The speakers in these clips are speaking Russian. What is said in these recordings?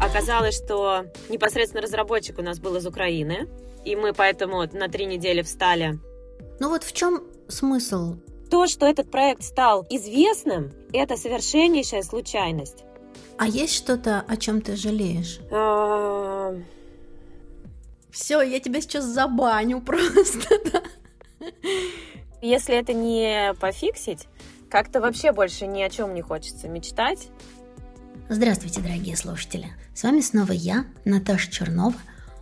Оказалось, что непосредственно разработчик у нас был из Украины, и мы поэтому на три недели встали. Ну вот в чем смысл? То, что этот проект стал известным, это совершеннейшая случайность. А есть что-то, о чем ты жалеешь? А, Все, я тебя сейчас забаню просто. Если это не пофиксить, как-то вообще больше ни о чем не хочется мечтать. Здравствуйте, дорогие слушатели. С вами снова я, Наташа Чернова,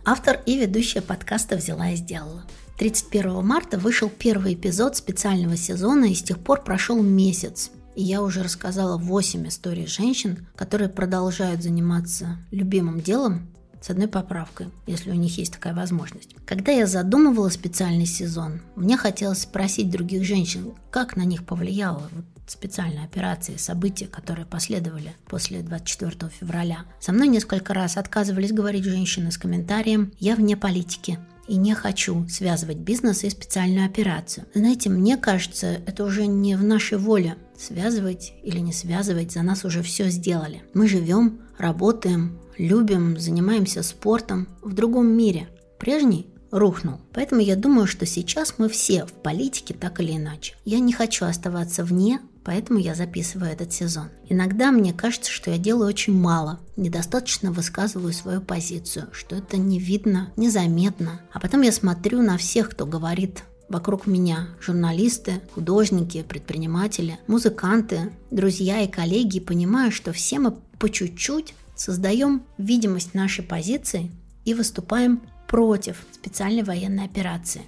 автор и ведущая подкаста «Взяла и сделала». 31 марта вышел первый эпизод специального сезона, и с тех пор прошел месяц. И я уже рассказала 8 историй женщин, которые продолжают заниматься любимым делом с одной поправкой, если у них есть такая возможность. Когда я задумывала специальный сезон, мне хотелось спросить других женщин, как на них повлияла вот специальная операция, события, которые последовали после 24 февраля. Со мной несколько раз отказывались говорить женщины с комментарием «Я вне политики», и не хочу связывать бизнес и специальную операцию. Знаете, мне кажется, это уже не в нашей воле связывать или не связывать, за нас уже все сделали. Мы живем, работаем, любим, занимаемся спортом в другом мире. Прежний рухнул. Поэтому я думаю, что сейчас мы все в политике так или иначе. Я не хочу оставаться вне, поэтому я записываю этот сезон. Иногда мне кажется, что я делаю очень мало, недостаточно высказываю свою позицию, что это не видно, незаметно. А потом я смотрю на всех, кто говорит вокруг меня журналисты, художники, предприниматели, музыканты, друзья и коллеги, и понимаю, что все мы по чуть-чуть создаем видимость нашей позиции и выступаем против специальной военной операции,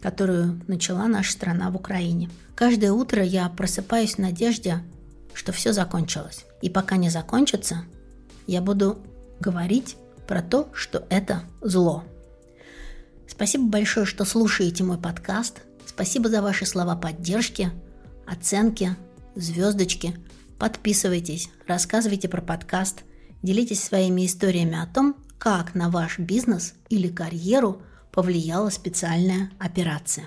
которую начала наша страна в Украине. Каждое утро я просыпаюсь в надежде, что все закончилось. И пока не закончится, я буду говорить про то, что это зло. Спасибо большое, что слушаете мой подкаст. Спасибо за ваши слова поддержки, оценки, звездочки. Подписывайтесь, рассказывайте про подкаст, делитесь своими историями о том, как на ваш бизнес или карьеру повлияла специальная операция.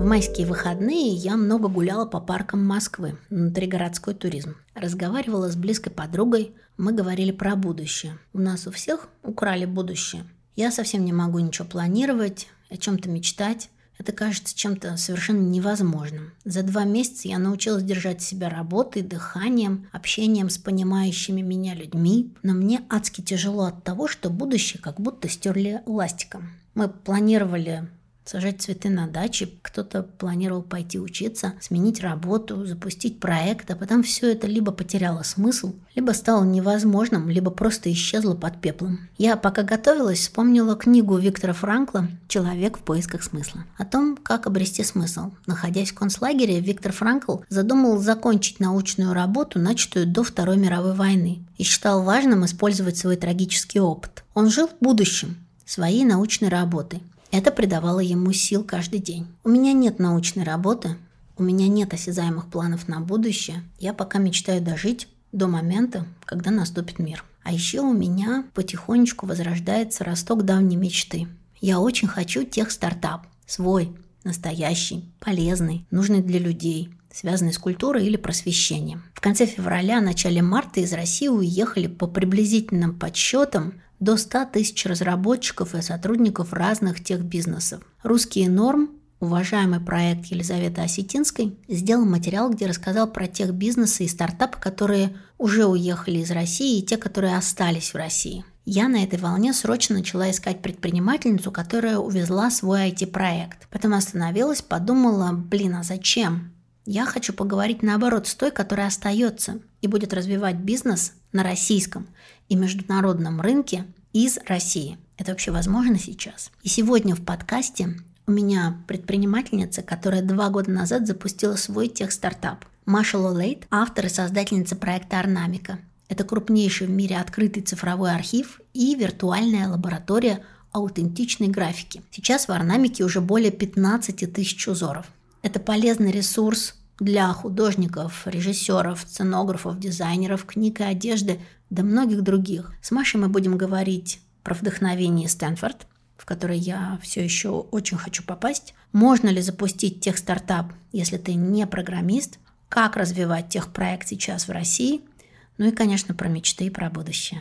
В майские выходные я много гуляла по паркам Москвы, внутригородской туризм. Разговаривала с близкой подругой, мы говорили про будущее. У нас у всех украли будущее. Я совсем не могу ничего планировать, о чем-то мечтать. Это кажется чем-то совершенно невозможным. За два месяца я научилась держать себя работой, дыханием, общением с понимающими меня людьми. Но мне адски тяжело от того, что будущее как будто стерли ластиком. Мы планировали сажать цветы на даче, кто-то планировал пойти учиться, сменить работу, запустить проект, а потом все это либо потеряло смысл, либо стало невозможным, либо просто исчезло под пеплом. Я, пока готовилась, вспомнила книгу Виктора Франкла «Человек в поисках смысла» о том, как обрести смысл. Находясь в концлагере, Виктор Франкл задумал закончить научную работу, начатую до Второй мировой войны, и считал важным использовать свой трагический опыт. Он жил в будущем, своей научной работой. Это придавало ему сил каждый день. У меня нет научной работы, у меня нет осязаемых планов на будущее. Я пока мечтаю дожить до момента, когда наступит мир. А еще у меня потихонечку возрождается росток давней мечты. Я очень хочу тех стартап. Свой, настоящий, полезный, нужный для людей, связанный с культурой или просвещением. В конце февраля, начале марта из России уехали по приблизительным подсчетам до 100 тысяч разработчиков и сотрудников разных техбизнесов. Русский норм, уважаемый проект Елизаветы Осетинской, сделал материал, где рассказал про тех бизнесы и стартапы, которые уже уехали из России, и те, которые остались в России. Я на этой волне срочно начала искать предпринимательницу, которая увезла свой IT-проект. Потом остановилась, подумала, блин, а зачем? Я хочу поговорить наоборот с той, которая остается и будет развивать бизнес на российском и международном рынке из России. Это вообще возможно сейчас? И сегодня в подкасте у меня предпринимательница, которая два года назад запустила свой тех-стартап. Маша Лолейт, автор и создательница проекта Орнамика. Это крупнейший в мире открытый цифровой архив и виртуальная лаборатория аутентичной графики. Сейчас в Орнамике уже более 15 тысяч узоров. Это полезный ресурс для художников, режиссеров, сценографов, дизайнеров, книг и одежды, да многих других. С Машей мы будем говорить про вдохновение Стэнфорд, в который я все еще очень хочу попасть. Можно ли запустить тех стартап, если ты не программист? Как развивать тех проект сейчас в России? Ну и, конечно, про мечты и про будущее.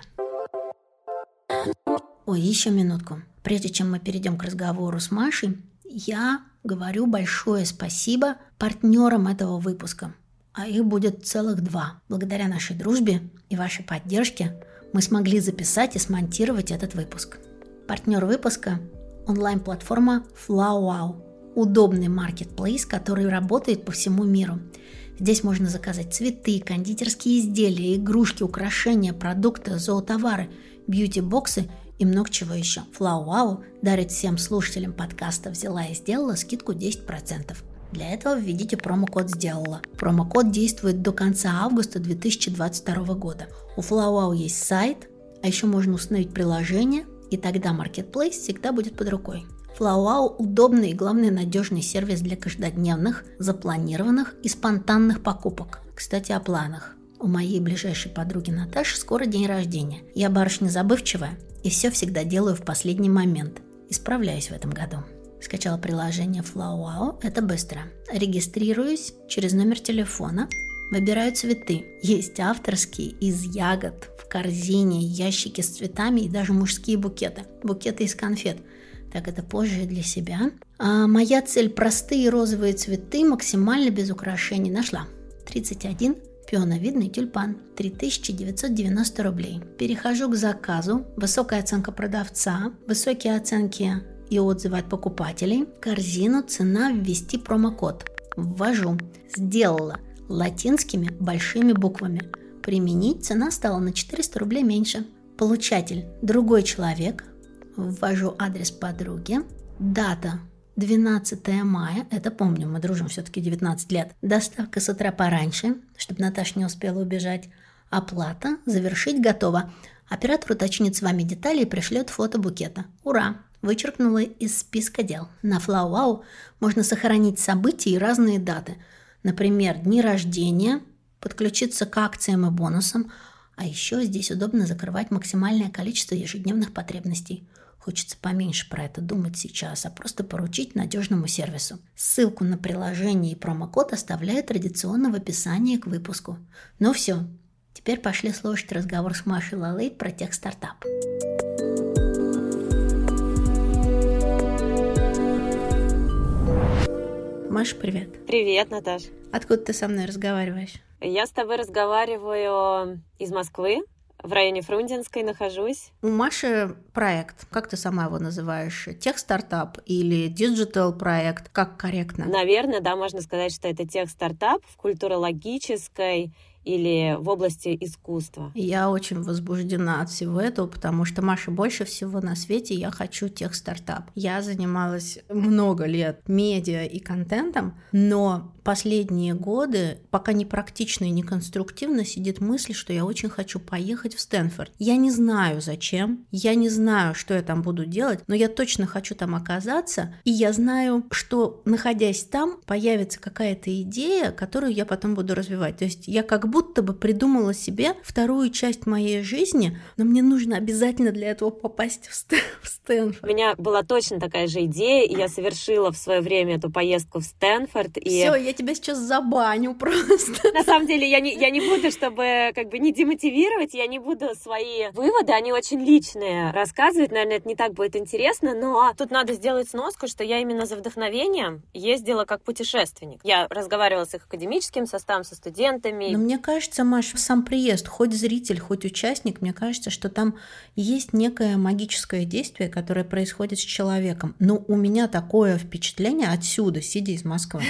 Ой, еще минутку. Прежде чем мы перейдем к разговору с Машей, я говорю большое спасибо партнерам этого выпуска. А их будет целых два. Благодаря нашей дружбе и вашей поддержке мы смогли записать и смонтировать этот выпуск. Партнер выпуска – онлайн-платформа FlowWow. Удобный маркетплейс, который работает по всему миру. Здесь можно заказать цветы, кондитерские изделия, игрушки, украшения, продукты, зоотовары, бьюти-боксы – и много чего еще. FlowWow дарит всем слушателям подкаста «Взяла и сделала» скидку 10%. Для этого введите промокод «Сделала». Промокод действует до конца августа 2022 года. У FlowWow есть сайт, а еще можно установить приложение, и тогда Marketplace всегда будет под рукой. FlowWow – удобный и, главный надежный сервис для каждодневных, запланированных и спонтанных покупок. Кстати, о планах. У моей ближайшей подруги Наташи скоро день рождения. Я барышня забывчивая и все всегда делаю в последний момент. Исправляюсь в этом году. Скачала приложение FlowWow, это быстро. Регистрируюсь через номер телефона, выбираю цветы. Есть авторские из ягод, в корзине, ящики с цветами и даже мужские букеты. Букеты из конфет. Так это позже для себя. А моя цель – простые розовые цветы, максимально без украшений. Нашла. 31 Пионовидный тюльпан 3990 рублей. Перехожу к заказу. Высокая оценка продавца, высокие оценки и отзывы от покупателей. Корзину цена ввести промокод. Ввожу. Сделала. Латинскими большими буквами. Применить цена стала на 400 рублей меньше. Получатель – другой человек. Ввожу адрес подруги. Дата 12 мая, это помню, мы дружим все-таки 19 лет. Доставка с утра пораньше, чтобы Наташа не успела убежать. Оплата, завершить готово. Оператор уточнит с вами детали и пришлет фото букета. Ура! Вычеркнула из списка дел. На FlowWow можно сохранить события и разные даты. Например, дни рождения, подключиться к акциям и бонусам, а еще здесь удобно закрывать максимальное количество ежедневных потребностей – Хочется поменьше про это думать сейчас, а просто поручить надежному сервису. Ссылку на приложение и промокод оставляю традиционно в описании к выпуску. Ну все, теперь пошли слушать разговор с Машей Лолейт про tech стартап. Маша, привет. Привет, Наташ. Откуда ты со мной разговариваешь? Я с тобой разговариваю из Москвы, в районе Фрунзенской нахожусь. У Маши проект, как ты сама его называешь, tech-стартап или digital проект, как корректно? Наверное, да, можно сказать, что это тех-стартап в культурологической или в области искусства. Я очень возбуждена от всего этого, потому что, Маша, больше всего на свете я хочу тех стартап. Я занималась много лет медиа и контентом, но последние годы, пока не практично и не конструктивно, сидит мысль, что я очень хочу поехать в Стэнфорд. Я не знаю зачем, я не знаю, что я там буду делать, но я точно хочу там оказаться, и я знаю, что находясь там, появится какая-то идея, которую я потом буду развивать. То есть я как будто бы придумала себе вторую часть моей жизни, но мне нужно обязательно для этого попасть в, Стэн в Стэнфорд. У меня была точно такая же идея, и я совершила в свое время эту поездку в Стэнфорд. И... Все, я тебя сейчас забаню просто. На самом деле я не, я не буду, чтобы как бы не демотивировать, я не буду свои выводы, они очень личные, рассказывать. Наверное, это не так будет интересно, но тут надо сделать сноску, что я именно за вдохновением ездила как путешественник. Я разговаривала с их академическим составом, со студентами. Но мне кажется, Маш, сам приезд, хоть зритель, хоть участник, мне кажется, что там есть некое магическое действие, которое происходит с человеком. Но у меня такое впечатление отсюда, сидя из Москвы.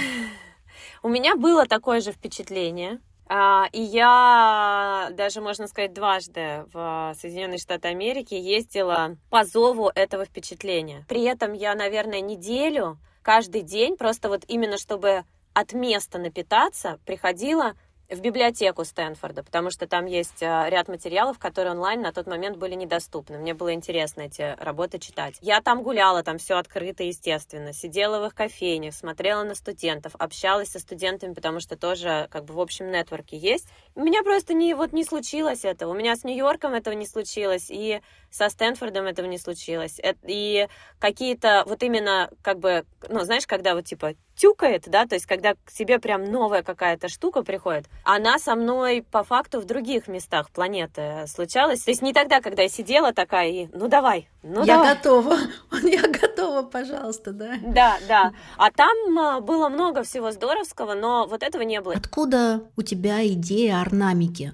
У меня было такое же впечатление. А, и я даже, можно сказать, дважды в Соединенные Штаты Америки ездила по зову этого впечатления. При этом я, наверное, неделю, каждый день, просто вот именно чтобы от места напитаться, приходила в библиотеку Стэнфорда, потому что там есть э, ряд материалов, которые онлайн на тот момент были недоступны. Мне было интересно эти работы читать. Я там гуляла, там все открыто, естественно. Сидела в их кофейнях, смотрела на студентов, общалась со студентами, потому что тоже как бы в общем нетворке есть. У меня просто не, вот не случилось этого. У меня с Нью-Йорком этого не случилось, и со Стэнфордом этого не случилось. И какие-то вот именно как бы, ну, знаешь, когда вот типа тюкает, да, то есть когда к тебе прям новая какая-то штука приходит, она со мной по факту в других местах планеты случалась. То есть не тогда, когда я сидела такая и, ну давай, ну я давай. готова, я готова, пожалуйста, да. Да, да. А там а, было много всего здоровского, но вот этого не было. Откуда у тебя идея орнамики?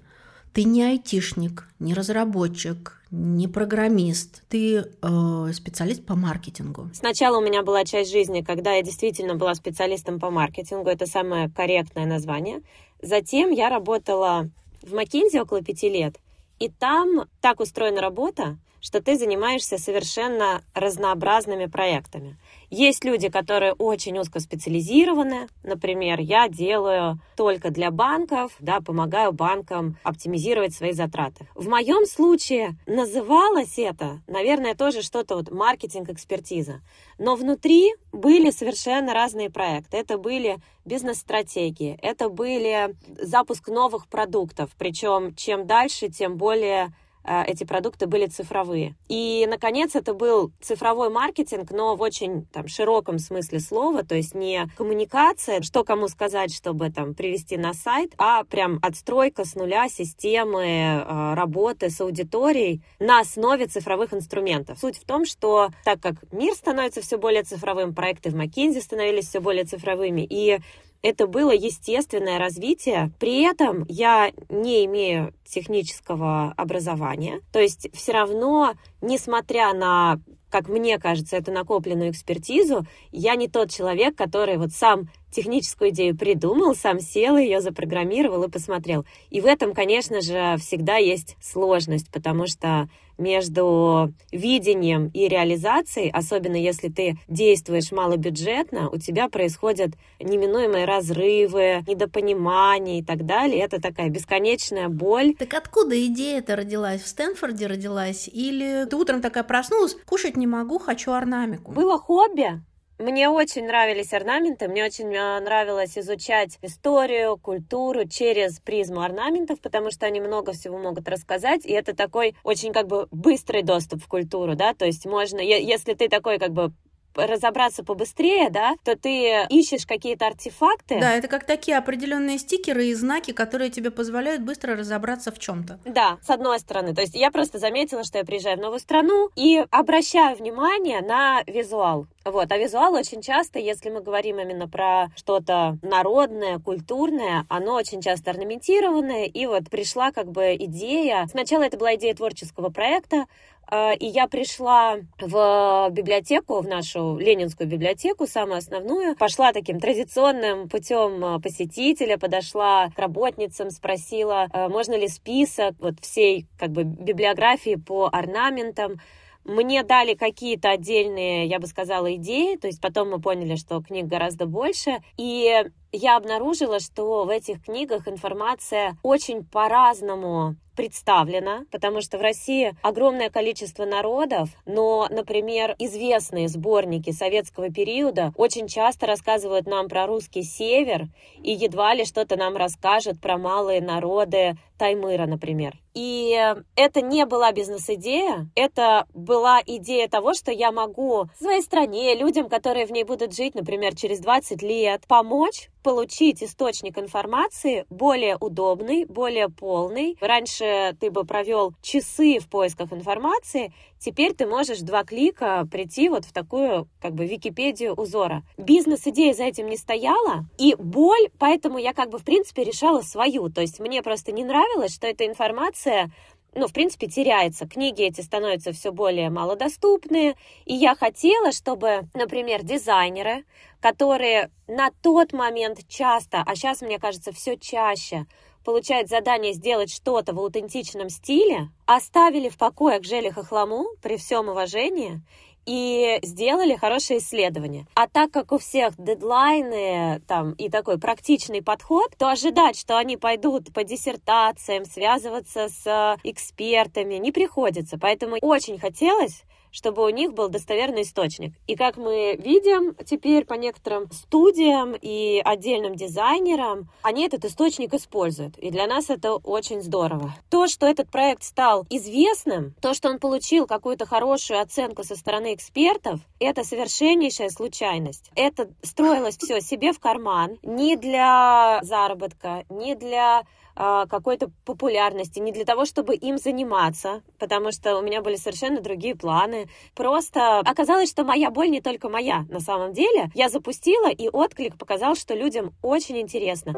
Ты не айтишник, не разработчик, не программист, ты э, специалист по маркетингу. Сначала у меня была часть жизни, когда я действительно была специалистом по маркетингу, это самое корректное название. Затем я работала в McKinsey около пяти лет, и там так устроена работа, что ты занимаешься совершенно разнообразными проектами. Есть люди, которые очень узкоспециализированы. Например, я делаю только для банков, да, помогаю банкам оптимизировать свои затраты. В моем случае называлось это, наверное, тоже что-то вот маркетинг-экспертиза. Но внутри были совершенно разные проекты. Это были бизнес-стратегии, это были запуск новых продуктов. Причем чем дальше, тем более эти продукты были цифровые. И, наконец, это был цифровой маркетинг, но в очень там, широком смысле слова, то есть не коммуникация, что кому сказать, чтобы там привести на сайт, а прям отстройка с нуля системы э, работы с аудиторией на основе цифровых инструментов. Суть в том, что так как мир становится все более цифровым, проекты в McKinsey становились все более цифровыми, и это было естественное развитие. При этом я не имею технического образования. То есть все равно, несмотря на как мне кажется, эту накопленную экспертизу, я не тот человек, который вот сам техническую идею придумал, сам сел, ее запрограммировал и посмотрел. И в этом, конечно же, всегда есть сложность, потому что между видением и реализацией, особенно если ты действуешь малобюджетно, у тебя происходят неминуемые разрывы, недопонимания и так далее. Это такая бесконечная боль. Так откуда идея-то родилась? В Стэнфорде родилась? Или ты утром такая проснулась, кушать не могу, хочу орнамику? Было хобби, мне очень нравились орнаменты, мне очень а, нравилось изучать историю, культуру через призму орнаментов, потому что они много всего могут рассказать, и это такой очень как бы быстрый доступ в культуру, да, то есть можно, если ты такой как бы разобраться побыстрее, да, то ты ищешь какие-то артефакты. Да, это как такие определенные стикеры и знаки, которые тебе позволяют быстро разобраться в чем-то. Да, с одной стороны. То есть я просто заметила, что я приезжаю в новую страну и обращаю внимание на визуал. Вот, а визуал очень часто, если мы говорим именно про что-то народное, культурное, оно очень часто орнаментированное, и вот пришла как бы идея, сначала это была идея творческого проекта, а, и я пришла в библиотеку, в нашу Ленинскую библиотеку, самую основную, пошла таким традиционным путем а, посетителя, подошла к работницам, спросила, а, можно ли список вот всей как бы библиографии по орнаментам, мне дали какие-то отдельные, я бы сказала, идеи, то есть потом мы поняли, что книг гораздо больше, и я обнаружила, что в этих книгах информация очень по-разному представлена, потому что в России огромное количество народов, но, например, известные сборники советского периода очень часто рассказывают нам про русский север и едва ли что-то нам расскажут про малые народы Таймыра, например. И это не была бизнес-идея, это была идея того, что я могу своей стране, людям, которые в ней будут жить, например, через 20 лет, помочь получить источник информации более удобный, более полный. Раньше ты бы провел часы в поисках информации, теперь ты можешь два клика прийти вот в такую как бы Википедию узора. Бизнес-идея за этим не стояла, и боль, поэтому я как бы в принципе решала свою. То есть мне просто не нравилось, что эта информация ну, в принципе, теряется. Книги эти становятся все более малодоступные. И я хотела, чтобы, например, дизайнеры, которые на тот момент часто, а сейчас, мне кажется, все чаще, получают задание сделать что-то в аутентичном стиле, оставили в покое к Желе Хохлому при всем уважении и сделали хорошее исследование. А так как у всех дедлайны там и такой практичный подход, то ожидать, что они пойдут по диссертациям, связываться с экспертами, не приходится. Поэтому очень хотелось чтобы у них был достоверный источник. И как мы видим теперь по некоторым студиям и отдельным дизайнерам, они этот источник используют. И для нас это очень здорово. То, что этот проект стал известным, то, что он получил какую-то хорошую оценку со стороны экспертов, это совершеннейшая случайность. Это строилось все себе в карман, не для заработка, не для какой-то популярности, не для того, чтобы им заниматься, потому что у меня были совершенно другие планы. Просто оказалось, что моя боль не только моя на самом деле. Я запустила, и отклик показал, что людям очень интересно.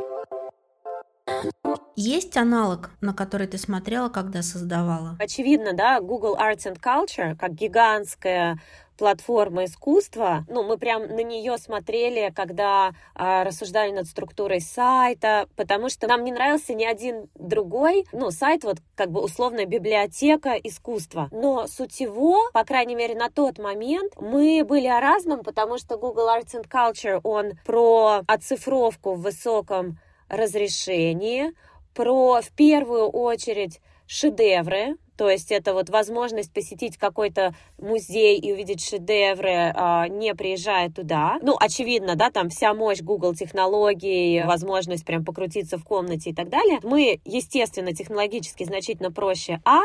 Есть аналог, на который ты смотрела, когда создавала? Очевидно, да, Google Arts and Culture, как гигантская платформа искусства. Ну, мы прям на нее смотрели, когда а, рассуждали над структурой сайта, потому что нам не нравился ни один другой, ну, сайт вот как бы условная библиотека искусства. Но суть его, по крайней мере, на тот момент мы были о разном, потому что Google Arts and Culture, он про оцифровку в высоком разрешении, про в первую очередь шедевры, то есть это вот возможность посетить какой-то музей и увидеть шедевры, а, не приезжая туда. Ну, очевидно, да, там вся мощь Google технологий, возможность прям покрутиться в комнате и так далее. Мы, естественно, технологически значительно проще А,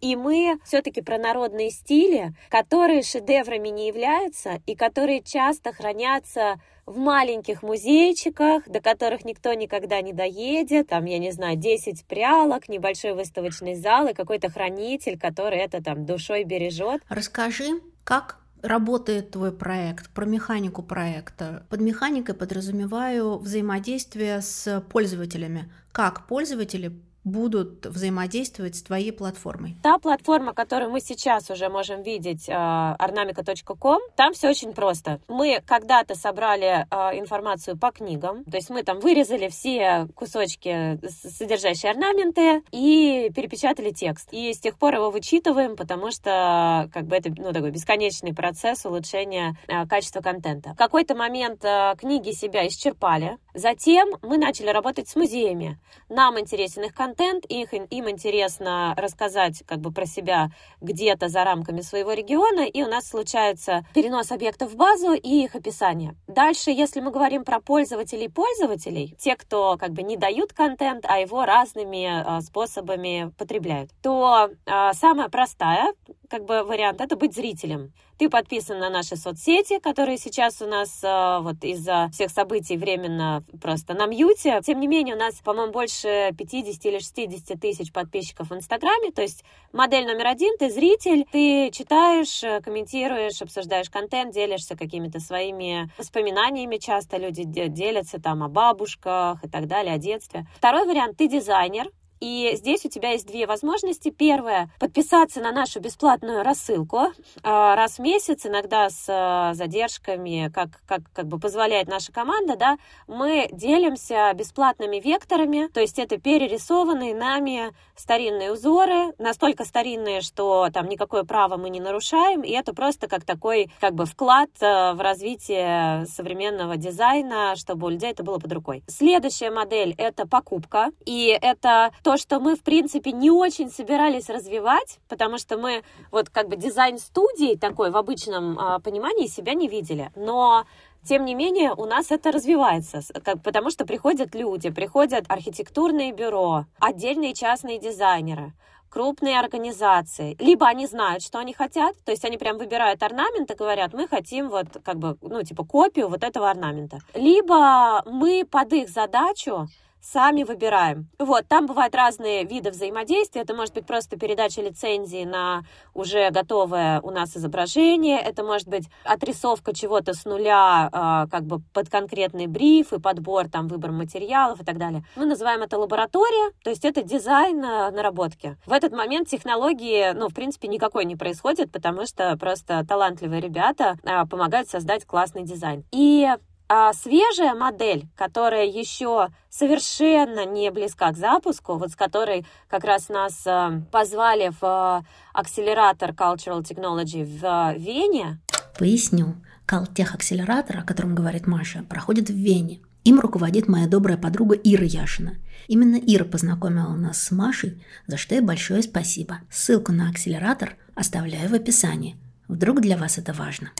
и мы все-таки про народные стили, которые шедеврами не являются и которые часто хранятся в маленьких музейчиках, до которых никто никогда не доедет, там, я не знаю, 10 прялок, небольшой выставочный зал и какой-то хранитель, который это там душой бережет. Расскажи, как работает твой проект, про механику проекта. Под механикой подразумеваю взаимодействие с пользователями. Как пользователи будут взаимодействовать с твоей платформой? Та платформа, которую мы сейчас уже можем видеть, ornamica.com, э, там все очень просто. Мы когда-то собрали э, информацию по книгам, то есть мы там вырезали все кусочки, содержащие орнаменты, и перепечатали текст. И с тех пор его вычитываем, потому что как бы это ну, такой бесконечный процесс улучшения э, качества контента. В какой-то момент книги себя исчерпали. Затем мы начали работать с музеями. Нам интересен их контент, их, им интересно рассказать как бы про себя где-то за рамками своего региона, и у нас случается перенос объектов в базу и их описание. Дальше, если мы говорим про пользователей пользователей, те, кто как бы не дают контент, а его разными э, способами потребляют, то э, самая простая как бы вариант это быть зрителем. Ты подписан на наши соцсети, которые сейчас у нас э, вот из-за всех событий временно просто на мьюте. Тем не менее, у нас, по-моему, больше 50 или 60 тысяч подписчиков в Инстаграме. То есть модель номер один, ты зритель, ты читаешь, э, комментируешь, обсуждаешь контент, делишься какими-то своими воспоминаниями. Часто люди делятся там о бабушках и так далее, о детстве. Второй вариант, ты дизайнер, и здесь у тебя есть две возможности. Первое – подписаться на нашу бесплатную рассылку а, раз в месяц, иногда с а, задержками, как, как, как бы позволяет наша команда, да, мы делимся бесплатными векторами, то есть это перерисованные нами старинные узоры, настолько старинные, что там никакое право мы не нарушаем, и это просто как такой как бы вклад а, в развитие современного дизайна, чтобы у людей это было под рукой. Следующая модель – это покупка, и это то, что мы, в принципе, не очень собирались развивать, потому что мы вот как бы дизайн-студии такой в обычном э, понимании себя не видели. Но тем не менее, у нас это развивается, как, потому что приходят люди, приходят архитектурные бюро, отдельные частные дизайнеры, крупные организации. Либо они знают, что они хотят, то есть они прям выбирают орнамент и говорят, мы хотим вот как бы, ну, типа копию вот этого орнамента. Либо мы под их задачу сами выбираем. Вот, там бывают разные виды взаимодействия. Это может быть просто передача лицензии на уже готовое у нас изображение. Это может быть отрисовка чего-то с нуля, э, как бы под конкретный бриф и подбор, там, выбор материалов и так далее. Мы называем это лаборатория, то есть это дизайн наработки. В этот момент технологии, ну, в принципе, никакой не происходит, потому что просто талантливые ребята э, помогают создать классный дизайн. И А свежая модель, которая еще совершенно не близка к запуску, вот с которой как раз нас э, позвали в э, акселератор Cultural Technology в э, Вене. Поясню. Калтех-акселератор, о котором говорит Маша, проходит в Вене. Им руководит моя добрая подруга Ира Яшина. Именно Ира познакомила нас с Машей, за что ей большое спасибо. Ссылку на акселератор оставляю в описании. Вдруг для вас это важно.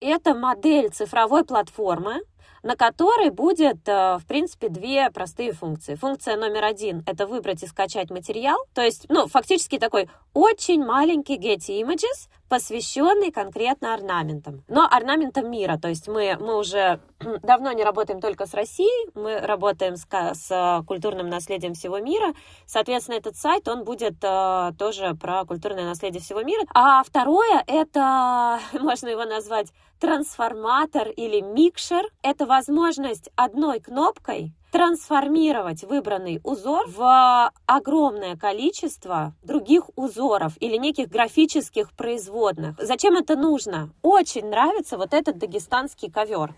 Это модель цифровой платформы, на которой будет, э, в принципе, две простые функции. Функция номер один – это выбрать и скачать материал, то есть, ну, фактически такой очень маленький Getty Images, посвященный конкретно орнаментам. Но орнаментам мира, то есть мы, мы уже давно не работаем только с Россией, мы работаем с, с культурным наследием всего мира. Соответственно, этот сайт, он будет э, тоже про культурное наследие всего мира. А второе, это, можно его назвать трансформатор или микшер. Это возможность одной кнопкой трансформировать выбранный узор в огромное количество других узоров или неких графических производных. Зачем это нужно? Очень нравится вот этот дагестанский ковер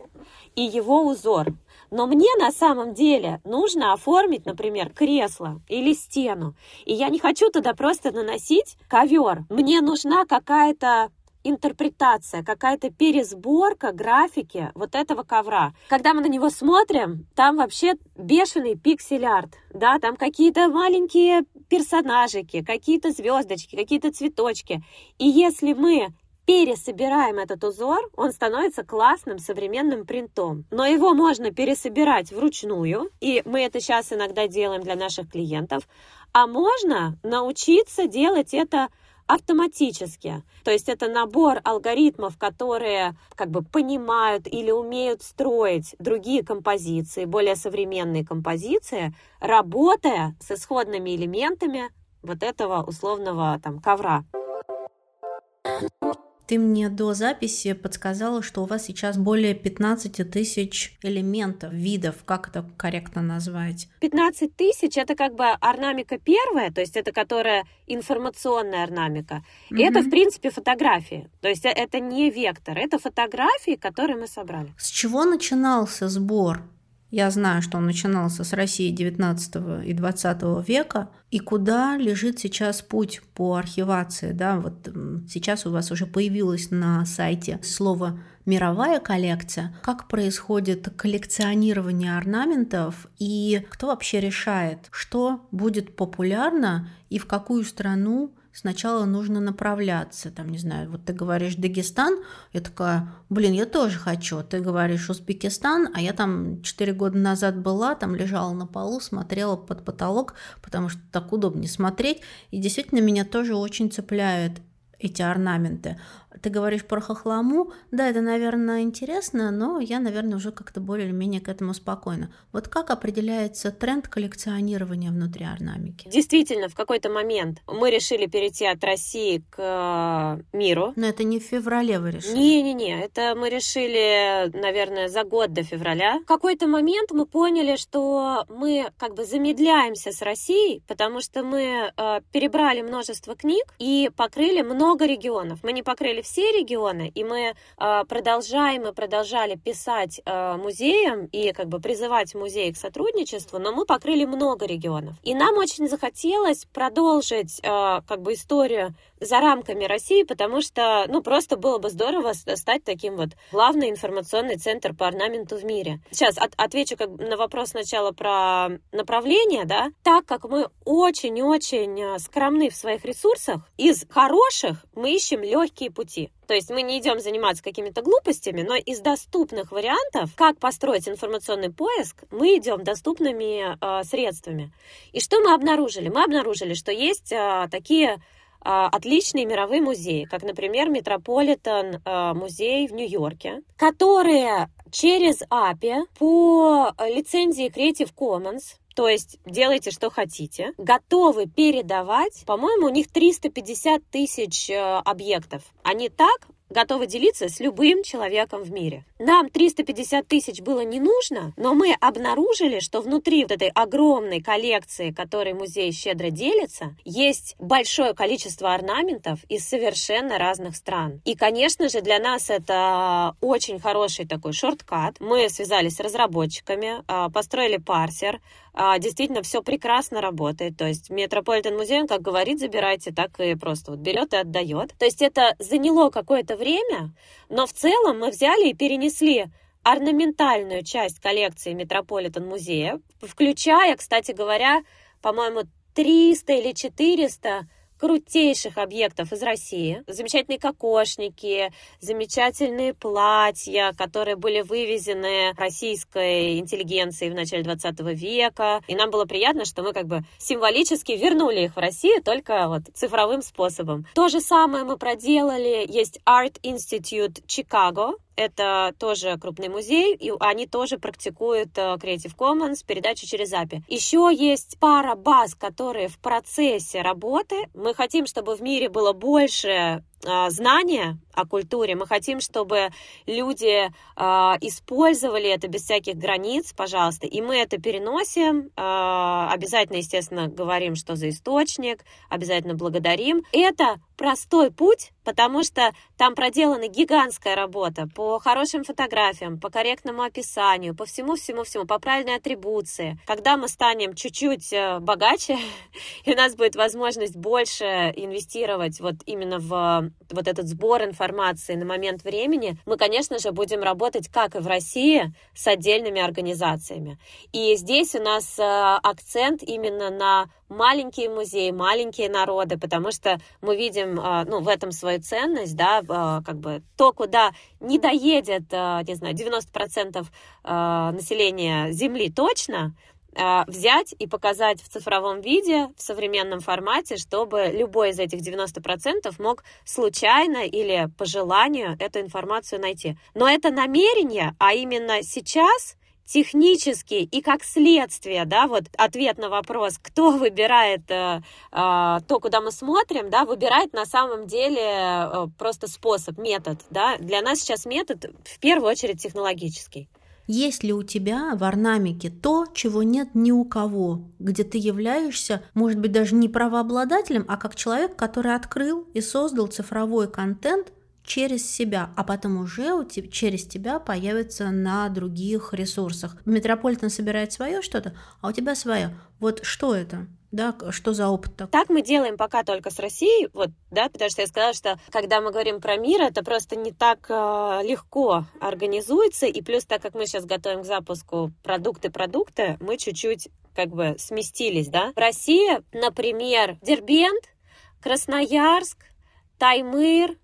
и его узор. Но мне на самом деле нужно оформить, например, кресло или стену. И я не хочу туда просто наносить ковер. Мне нужна какая-то интерпретация, какая-то пересборка графики вот этого ковра. Когда мы на него смотрим, там вообще бешеный пиксель-арт, да, там какие-то маленькие персонажики, какие-то звездочки, какие-то цветочки. И если мы пересобираем этот узор, он становится классным современным принтом. Но его можно пересобирать вручную, и мы это сейчас иногда делаем для наших клиентов, а можно научиться делать это автоматически. То есть это набор алгоритмов, которые как бы понимают или умеют строить другие композиции, более современные композиции, работая с исходными элементами вот этого условного там ковра. Ты мне до записи подсказала, что у вас сейчас более 15 тысяч элементов, видов, как это корректно назвать? 15 тысяч – это как бы орнамика первая, то есть это которая информационная орнамика. И это, в принципе, фотографии. То есть это не вектор, это фотографии, которые мы собрали. С чего начинался сбор? Я знаю, что он начинался с России XIX и XX века. И куда лежит сейчас путь по архивации? Да, вот сейчас у вас уже появилось на сайте слово «мировая коллекция». Как происходит коллекционирование орнаментов и кто вообще решает, что будет популярно и в какую страну сначала нужно направляться. Там, не знаю, вот ты говоришь Дагестан, я такая, блин, я тоже хочу. Ты говоришь Узбекистан, а я там 4 года назад была, там лежала на полу, смотрела под потолок, потому что так удобнее смотреть. И действительно меня тоже очень цепляют эти орнаменты. Ты говоришь про хохлому, да, это, наверное, интересно, но я, наверное, уже как-то более-менее к этому спокойно. Вот как определяется тренд коллекционирования внутри орнамики? Действительно, в какой-то момент мы решили перейти от России к э, миру. Но это не в феврале вы решили? Не-не-не, это мы решили, наверное, за год до февраля. В какой-то момент мы поняли, что мы как бы замедляемся с Россией, потому что мы э, перебрали множество книг и покрыли много регионов. Мы не покрыли все регионы, и мы э, продолжаем и продолжали писать э, музеям и как бы призывать музеи к сотрудничеству, но мы покрыли много регионов. И нам очень захотелось продолжить э, как бы историю за рамками России, потому что, ну, просто было бы здорово стать таким вот главный информационный центр по орнаменту в мире. Сейчас от, отвечу как на вопрос сначала про направление, да. Так как мы очень-очень скромны в своих ресурсах, из хороших мы ищем легкие пути. То есть мы не идем заниматься какими-то глупостями, но из доступных вариантов, как построить информационный поиск, мы идем доступными э, средствами. И что мы обнаружили? Мы обнаружили, что есть э, такие а, отличные мировые музеи, как, например, Метрополитен музей в Нью-Йорке, которые через API по лицензии Creative Commons то есть делайте, что хотите, готовы передавать, по-моему, у них 350 тысяч э, объектов. Они так готовы делиться с любым человеком в мире. Нам 350 тысяч было не нужно, но мы обнаружили, что внутри вот этой огромной коллекции, которой музей щедро делится, есть большое количество орнаментов из совершенно разных стран. И, конечно же, для нас это очень хороший такой шорткат. Мы связались с разработчиками, а, построили парсер, действительно все прекрасно работает. То есть Метрополитен музей, как говорит, забирайте, так и просто вот берет и отдает. То есть это заняло какое-то время, но в целом мы взяли и перенесли орнаментальную часть коллекции Метрополитен музея, включая, кстати говоря, по-моему, 300 или 400 крутейших объектов из России. Замечательные кокошники, замечательные платья, которые были вывезены российской интеллигенцией в начале 20 века. И нам было приятно, что мы как бы символически вернули их в Россию только вот цифровым способом. То же самое мы проделали. Есть Art Institute Chicago, это тоже крупный музей, и они тоже практикуют э, Creative Commons, передачу через API. Еще есть пара баз, которые в процессе работы. Мы хотим, чтобы в мире было больше знания о культуре. Мы хотим, чтобы люди э, использовали это без всяких границ, пожалуйста. И мы это переносим. Э, обязательно, естественно, говорим, что за источник. Обязательно благодарим. Это простой путь, потому что там проделана гигантская работа по хорошим фотографиям, по корректному описанию, по всему-всему-всему, по правильной атрибуции. Когда мы станем чуть-чуть э, богаче, и у нас будет возможность больше инвестировать вот именно в вот этот сбор информации на момент времени, мы, конечно же, будем работать, как и в России, с отдельными организациями. И здесь у нас э, акцент именно на маленькие музеи, маленькие народы, потому что мы видим э, ну, в этом свою ценность, да, э, как бы то, куда не доедет, не знаю, 90% населения Земли точно, взять и показать в цифровом виде, в современном формате, чтобы любой из этих 90% мог случайно или по желанию эту информацию найти. Но это намерение, а именно сейчас технически и как следствие, да, вот ответ на вопрос, кто выбирает э, э, то, куда мы смотрим, да, выбирает на самом деле э, просто способ, метод, да. Для нас сейчас метод в первую очередь технологический. Есть ли у тебя в орнамике то, чего нет ни у кого, где ты являешься, может быть, даже не правообладателем, а как человек, который открыл и создал цифровой контент через себя, а потом уже у тебя, через тебя появится на других ресурсах. Метрополитен собирает свое что-то, а у тебя свое. Вот что это? Да, что за опыт такой? Так мы делаем пока только с Россией, вот, да, потому что я сказала, что когда мы говорим про мир, это просто не так э, легко организуется, и плюс так как мы сейчас готовим к запуску продукты-продукты, мы чуть-чуть как бы сместились, да. В России, например, Дербент, Красноярск, Таймыр, э,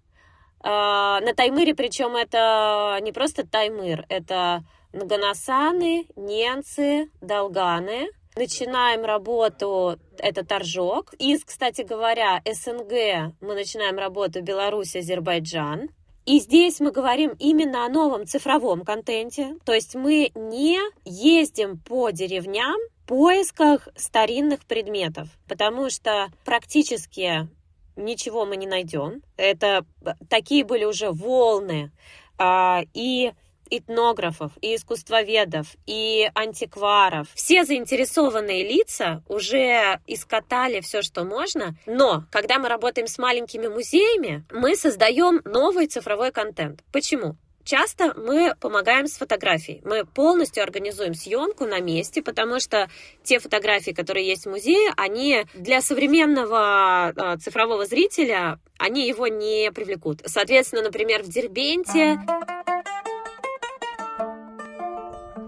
на Таймыре, причем это не просто Таймыр, это Наганасаны, Ненцы, Долганы, начинаем работу, это Торжок. Из, кстати говоря, СНГ мы начинаем работу Беларусь, Азербайджан. И здесь мы говорим именно о новом цифровом контенте. То есть мы не ездим по деревням в поисках старинных предметов, потому что практически ничего мы не найдем. Это такие были уже волны. А, и этнографов, и искусствоведов, и антикваров. Все заинтересованные лица уже искатали все, что можно, но когда мы работаем с маленькими музеями, мы создаем новый цифровой контент. Почему? Часто мы помогаем с фотографией. Мы полностью организуем съемку на месте, потому что те фотографии, которые есть в музее, они для современного э, цифрового зрителя, они его не привлекут. Соответственно, например, в Дербенте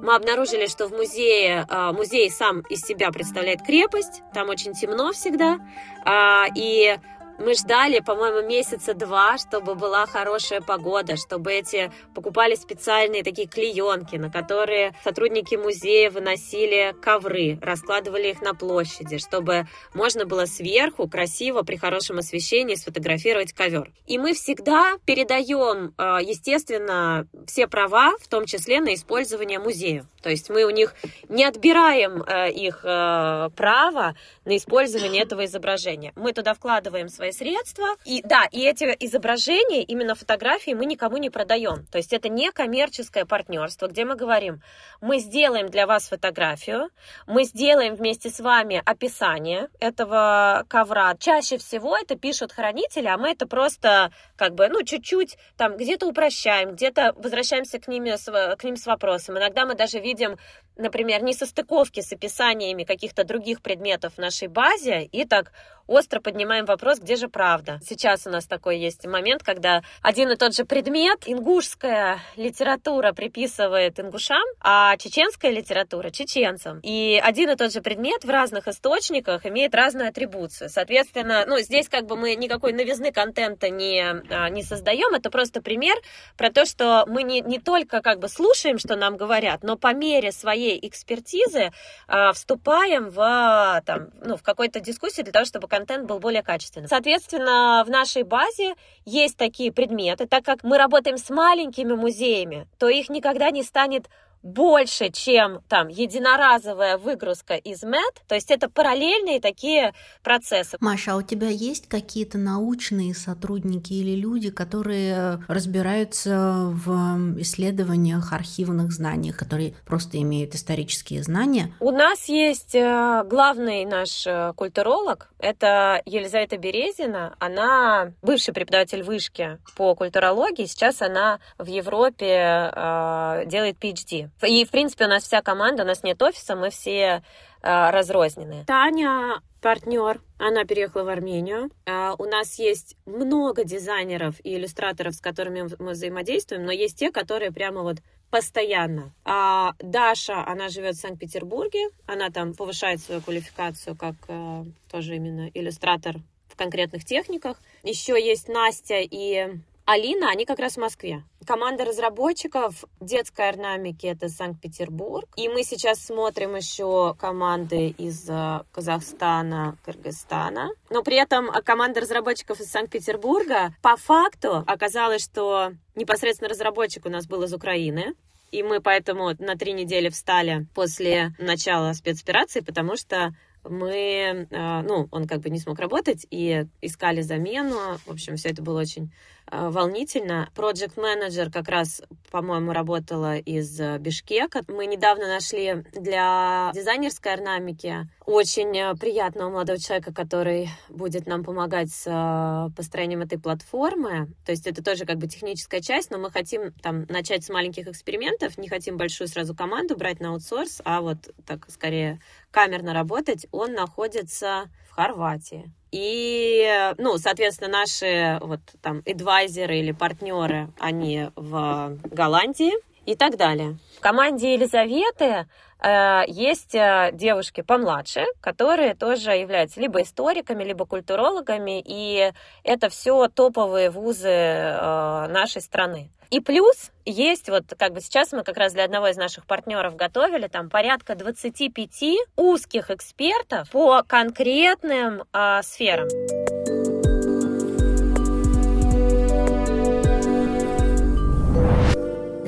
мы обнаружили, что в музее, а, музей сам из себя представляет крепость, там очень темно всегда, а, и мы ждали, по-моему, месяца два, чтобы была хорошая погода, чтобы эти покупали специальные такие клеенки, на которые сотрудники музея выносили ковры, раскладывали их на площади, чтобы можно было сверху красиво при хорошем освещении сфотографировать ковер. И мы всегда передаем, а, естественно, все права, в том числе на использование музею. То есть мы у них не отбираем э, их э, право на использование этого изображения. Мы туда вкладываем свои средства. И да, и эти изображения, именно фотографии, мы никому не продаем. То есть это не коммерческое партнерство, где мы говорим, мы сделаем для вас фотографию, мы сделаем вместе с вами описание этого ковра. Чаще всего это пишут хранители, а мы это просто как бы, ну, чуть-чуть там где-то упрощаем, где-то возвращаемся к, ними, к ним с вопросом. Иногда мы даже видим, видим например, несостыковки с описаниями каких-то других предметов в нашей базе, и так остро поднимаем вопрос, где же правда. Сейчас у нас такой есть момент, когда один и тот же предмет, ингушская литература приписывает ингушам, а чеченская литература чеченцам. И один и тот же предмет в разных источниках имеет разную атрибуцию. Соответственно, ну, здесь как бы мы никакой новизны контента не, а, не создаем, это просто пример про то, что мы не, не только как бы слушаем, что нам говорят, но по мере своей экспертизы а, вступаем в, там, ну, в какой-то дискуссию для того, чтобы контент был более качественным. Соответственно, в нашей базе есть такие предметы, так как мы работаем с маленькими музеями, то их никогда не станет больше, чем там единоразовая выгрузка из МЭД, то есть это параллельные такие процессы. Маша, а у тебя есть какие-то научные сотрудники или люди, которые разбираются в исследованиях, архивных знаниях, которые просто имеют исторические знания? У нас есть э, главный наш э, культуролог, это Елизавета Березина, она бывший преподаватель вышки по культурологии, сейчас она в Европе э, делает PhD. И, в принципе, у нас вся команда, у нас нет офиса, мы все э, разрозненные. Таня партнер, она переехала в Армению. Uh, у нас есть много дизайнеров и иллюстраторов, с которыми мы взаимодействуем, но есть те, которые прямо вот постоянно. А Даша, она живет в Санкт-Петербурге, она там повышает свою квалификацию как uh, тоже именно иллюстратор в конкретных техниках. Еще есть Настя и Алина, они как раз в Москве. Команда разработчиков детской орнамики это Санкт-Петербург. И мы сейчас смотрим еще команды из э, Казахстана, Кыргызстана. Но при этом команда разработчиков из Санкт-Петербурга по факту оказалось, что непосредственно разработчик у нас был из Украины. И мы поэтому на три недели встали после начала спецоперации, потому что мы, э, ну, он как бы не смог работать и искали замену. В общем, все это было очень волнительно. Project менеджер как раз, по-моему, работала из э, Бишкека. Мы недавно нашли для дизайнерской орнамики очень э, приятного молодого человека, который будет нам помогать с построением этой платформы. То есть это тоже как бы техническая часть, но мы хотим там начать с маленьких экспериментов, не хотим большую сразу команду брать на аутсорс, а вот так скорее камерно работать. Он находится Хорватии. И, ну, соответственно, наши вот там адвайзеры или партнеры, они в Голландии и так далее. В команде Елизаветы э, есть э, девушки помладше, которые тоже являются либо историками, либо культурологами, и это все топовые вузы э, нашей страны. И плюс есть вот как бы сейчас мы как раз для одного из наших партнеров готовили там порядка 25 узких экспертов по конкретным э, сферам.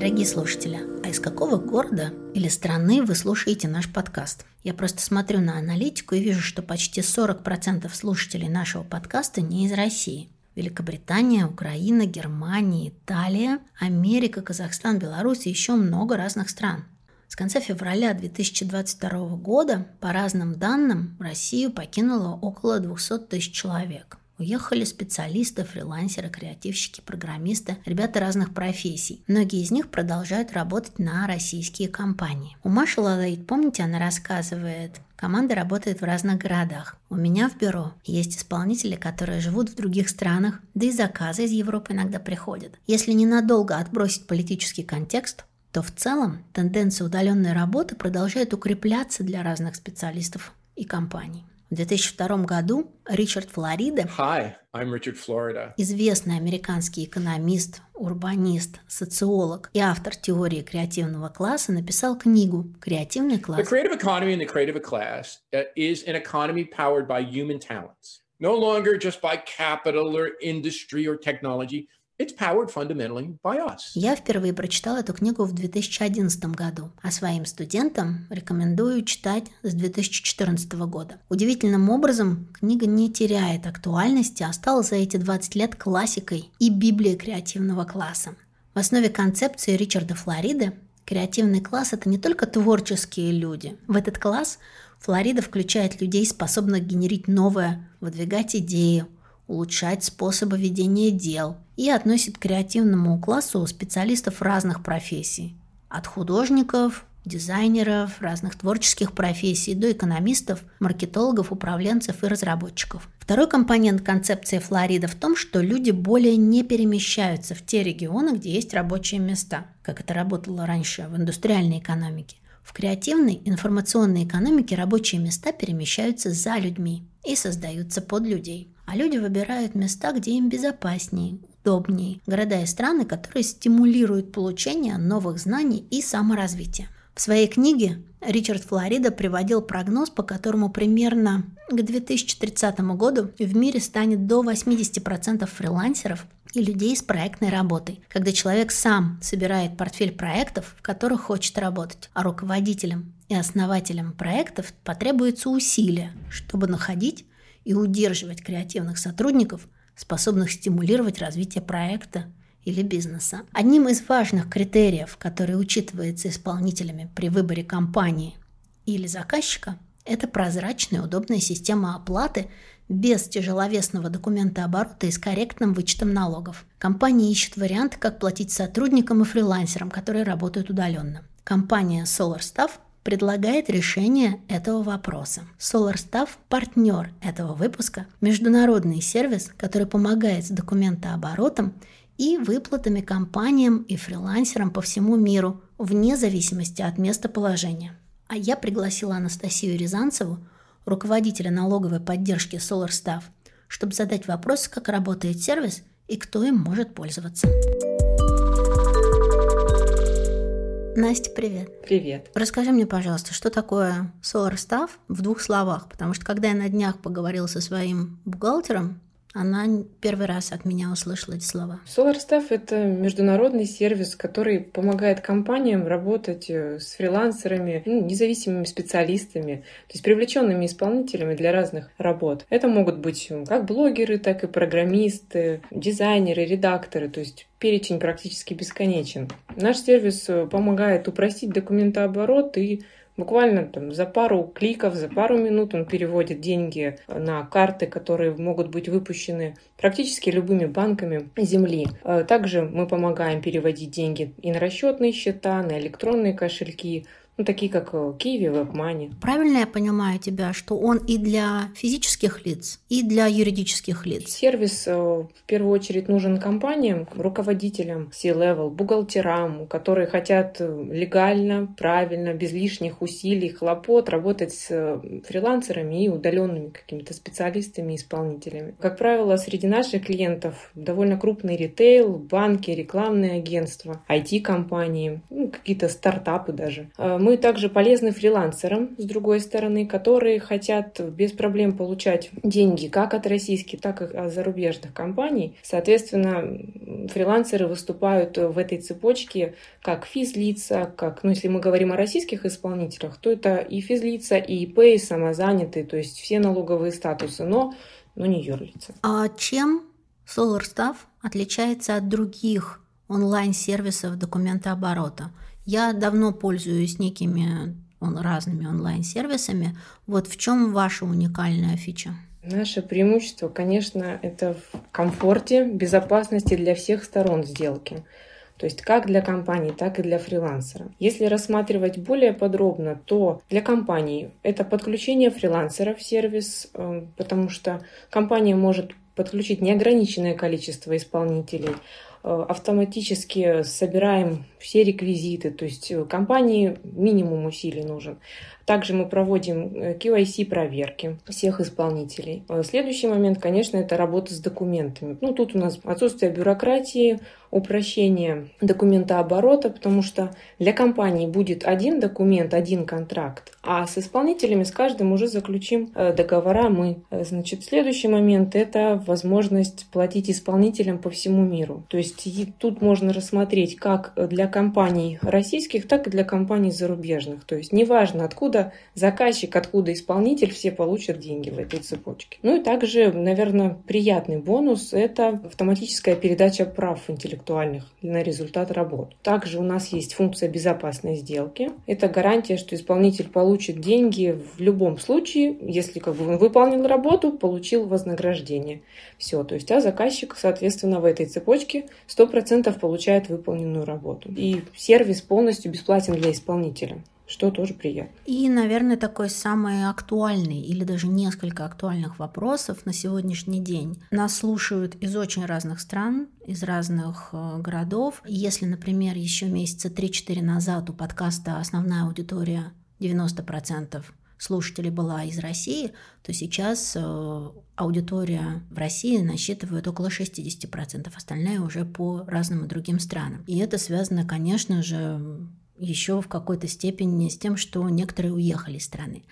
Дорогие слушатели, а из какого города или страны вы слушаете наш подкаст? Я просто смотрю на аналитику и вижу, что почти 40% слушателей нашего подкаста не из России. Великобритания, Украина, Германия, Италия, Америка, Казахстан, Беларусь и еще много разных стран. С конца февраля 2022 года, по разным данным, Россию покинуло около 200 тысяч человек. Уехали специалисты, фрилансеры, креативщики, программисты, ребята разных профессий. Многие из них продолжают работать на российские компании. У Маши Лалаид, помните, она рассказывает, Команда работает в разных городах. У меня в бюро есть исполнители, которые живут в других странах, да и заказы из Европы иногда приходят. Если ненадолго отбросить политический контекст, то в целом тенденция удаленной работы продолжает укрепляться для разных специалистов и компаний. В 2002 году Ричард Флорида, Hi, I'm Richard Florida. известный американский экономист, урбанист, социолог и автор теории креативного класса, написал книгу «Креативный класс». The creative economy and the creative class uh, is an economy powered by human talents, no longer just by capital or industry or technology. Я впервые прочитал эту книгу в 2011 году, а своим студентам рекомендую читать с 2014 года. Удивительным образом книга не теряет актуальности, а стала за эти 20 лет классикой и библией креативного класса. В основе концепции Ричарда Флориды креативный класс – это не только творческие люди. В этот класс Флорида включает людей, способных генерить новое, выдвигать идеи, улучшать способы ведения дел и относит к креативному классу специалистов разных профессий. От художников, дизайнеров, разных творческих профессий до экономистов, маркетологов, управленцев и разработчиков. Второй компонент концепции Флорида в том, что люди более не перемещаются в те регионы, где есть рабочие места, как это работало раньше в индустриальной экономике. В креативной информационной экономике рабочие места перемещаются за людьми и создаются под людей. А люди выбирают места, где им безопаснее, удобнее, города и страны, которые стимулируют получение новых знаний и саморазвитие. В своей книге Ричард Флорида приводил прогноз, по которому примерно к 2030 году в мире станет до 80% фрилансеров и людей с проектной работой, когда человек сам собирает портфель проектов, в которых хочет работать, а руководителям и основателям проектов потребуется усилия, чтобы находить и удерживать креативных сотрудников, способных стимулировать развитие проекта или бизнеса. Одним из важных критериев, который учитывается исполнителями при выборе компании или заказчика, это прозрачная удобная система оплаты без тяжеловесного документа оборота и с корректным вычетом налогов. Компания ищет варианты, как платить сотрудникам и фрилансерам, которые работают удаленно. Компания SolarStaff предлагает решение этого вопроса. SolarStaff – партнер этого выпуска, международный сервис, который помогает с документооборотом и выплатами компаниям и фрилансерам по всему миру, вне зависимости от местоположения. А я пригласила Анастасию Рязанцеву, руководителя налоговой поддержки SolarStaff, чтобы задать вопрос, как работает сервис и кто им может пользоваться. Настя, привет. Привет. Расскажи мне, пожалуйста, что такое SolarStaff в двух словах, потому что когда я на днях поговорила со своим бухгалтером, она первый раз от меня услышала эти слова. SolarStaff — это международный сервис, который помогает компаниям работать э, с фрилансерами, ну, независимыми специалистами, то есть привлеченными исполнителями для разных работ. Это могут быть как блогеры, так и программисты, дизайнеры, редакторы, то есть перечень практически бесконечен. Наш сервис э, помогает упростить документооборот и Буквально там, за пару кликов, за пару минут он переводит деньги на карты, которые могут быть выпущены практически любыми банками Земли. Э, также мы помогаем переводить деньги и на расчетные счета, на электронные кошельки, ну, такие как э, Киви, WebMoney. Правильно я понимаю тебя, что он и для физических лиц, и для юридических лиц? Сервис э, в первую очередь нужен компаниям, руководителям C-Level, бухгалтерам, которые хотят э, легально, правильно, без лишних усилий, хлопот работать с фрилансерами и удаленными какими-то специалистами, исполнителями. Как правило, среди наших клиентов довольно крупный ритейл, банки, рекламные агентства, IT-компании, ну, какие-то стартапы даже мы также полезны фрилансерам, с другой стороны, которые хотят без проблем получать деньги как от российских, так и от зарубежных компаний. Соответственно, фрилансеры выступают в этой цепочке как физлица, как, ну, если мы говорим о российских исполнителях, то это и физлица, и ИП, и самозанятые, то есть все налоговые статусы, но, но не юрлица. А чем SolarStaff отличается от других онлайн-сервисов документооборота? Я давно пользуюсь некими он, разными онлайн-сервисами. Вот в чем ваша уникальная фича? Наше преимущество, конечно, это в комфорте, безопасности для всех сторон сделки. То есть как для компании, так и для фрилансера. Если рассматривать более подробно, то для компании это подключение фрилансера в сервис, э, потому что компания может подключить неограниченное количество исполнителей, автоматически собираем все реквизиты, то есть э, компании минимум усилий нужен. Также мы проводим э, проверки всех исполнителей. Следующий момент, конечно, это работа с документами. Ну, тут у нас отсутствие бюрократии, упрощение документооборота, потому что для компании будет один документ, один контракт, а с исполнителями, с каждым уже заключим договора мы. Значит, следующий момент – это возможность платить исполнителям по всему миру. То есть есть тут можно рассмотреть как для компаний российских, так и для компаний зарубежных. То есть неважно, откуда заказчик, откуда исполнитель, все получат деньги в этой цепочке. Ну и также, наверное, приятный бонус – это автоматическая передача прав интеллектуальных на результат работ. Также у нас есть функция безопасной сделки. Это гарантия, что исполнитель получит деньги в любом случае, если как бы он выполнил работу, получил вознаграждение. Все, то есть, а заказчик, соответственно, в этой цепочке 100% получает выполненную работу. И сервис полностью бесплатен для исполнителя что тоже приятно. И, наверное, такой самый актуальный или даже несколько актуальных вопросов на сегодняшний день. Нас слушают из очень разных стран, из разных э, городов. Если, например, еще месяца 3-4 назад у подкаста основная аудитория 90% слушателей была из России, то сейчас э, аудитория в России насчитывает около 60%, остальная уже по разным другим странам. И это связано, конечно же, еще в какой-то степени с тем, что некоторые уехали из страны.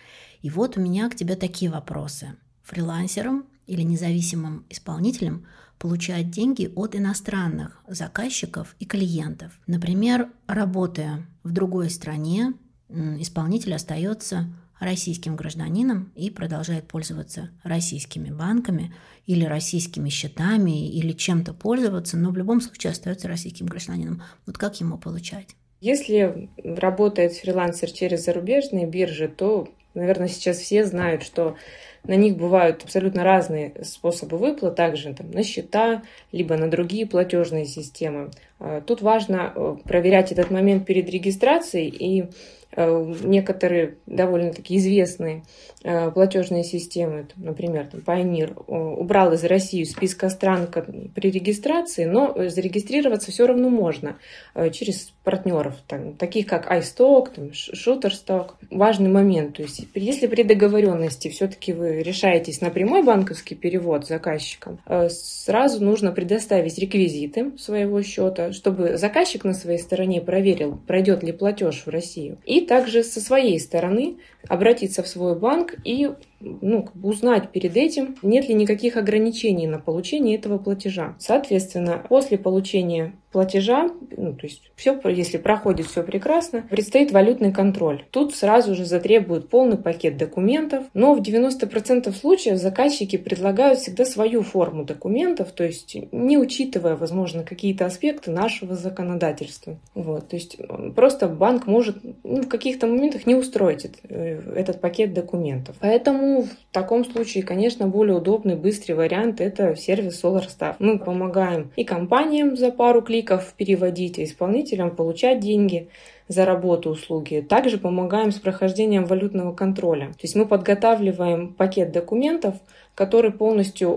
И вот у меня к тебе такие вопросы. Фрилансерам или независимым исполнителям получать деньги от иностранных заказчиков и клиентов. Например, работая в другой стране, исполнитель остается российским гражданином и продолжает пользоваться российскими банками или российскими счетами или чем-то пользоваться, но в любом случае остается российским гражданином. Вот как ему получать? Если работает фрилансер через зарубежные биржи, то, наверное, сейчас все знают, что на них бывают абсолютно разные способы выплат, также там, на счета, либо на другие платежные системы. А, тут важно э, проверять этот момент перед регистрацией и Э, некоторые довольно-таки известные э, платежные системы, например, там, Pioneer, убрал из России списка стран при регистрации, но зарегистрироваться все равно можно э, через партнеров, там, таких как iStock, там, Shutterstock. Важный момент, то есть если при договоренности все-таки вы решаетесь на прямой банковский перевод заказчикам, сразу нужно предоставить реквизиты своего счета, чтобы заказчик на своей стороне проверил, пройдет ли платеж в Россию. И также со своей стороны обратиться в свой банк и ну, узнать перед этим, нет ли никаких ограничений на получение этого платежа. Соответственно, после получения платежа, ну, то есть все, если проходит все прекрасно, предстоит валютный контроль. Тут сразу же затребуют полный пакет документов, но в 90% случаев заказчики предлагают всегда свою форму документов, то есть не учитывая, возможно, какие-то аспекты нашего законодательства. Вот, то есть просто банк может ну, в каких-то моментах не устроить э, этот пакет документов. Поэтому ну, в таком случае, конечно, более удобный, быстрый вариант – это сервис SolarStaff. Мы помогаем и компаниям за пару кликов переводить, и исполнителям получать деньги за работу услуги. Также помогаем с прохождением валютного контроля. То есть мы подготавливаем пакет документов, который полностью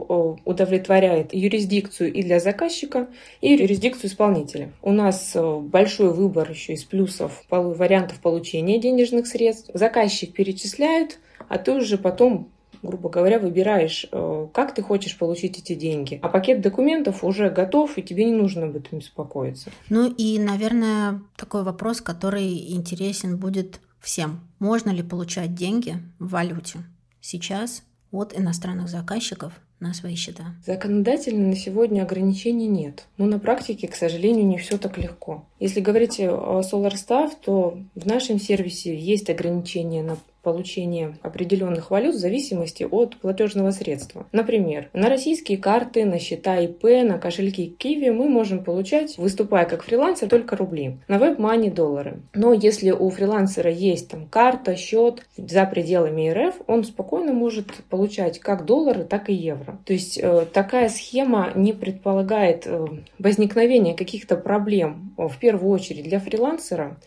удовлетворяет юрисдикцию и для заказчика, и юрисдикцию исполнителя. У нас большой выбор еще из плюсов вариантов получения денежных средств. Заказчик перечисляет, а ты уже потом грубо говоря, выбираешь, э, как ты хочешь получить эти деньги. А пакет документов уже готов, и тебе не нужно об этом беспокоиться. Ну и, наверное, такой вопрос, который интересен будет всем. Можно ли получать деньги в валюте сейчас от иностранных заказчиков на свои счета? Законодательно на сегодня ограничений нет. Но на практике, к сожалению, не все так легко. Если говорить о SolarStaff, то в нашем сервисе есть ограничения на получения определенных валют в зависимости от платежного средства. Например, на российские карты, на счета ИП, на кошельки Kiwi мы можем получать, выступая как фрилансер, только рубли. На WebMoney – доллары. Но если у фрилансера есть там карта, счет за пределами РФ, он спокойно может получать как доллары, так и евро. То есть э, такая схема не предполагает э, возникновения каких-то проблем в первую очередь для фрилансера,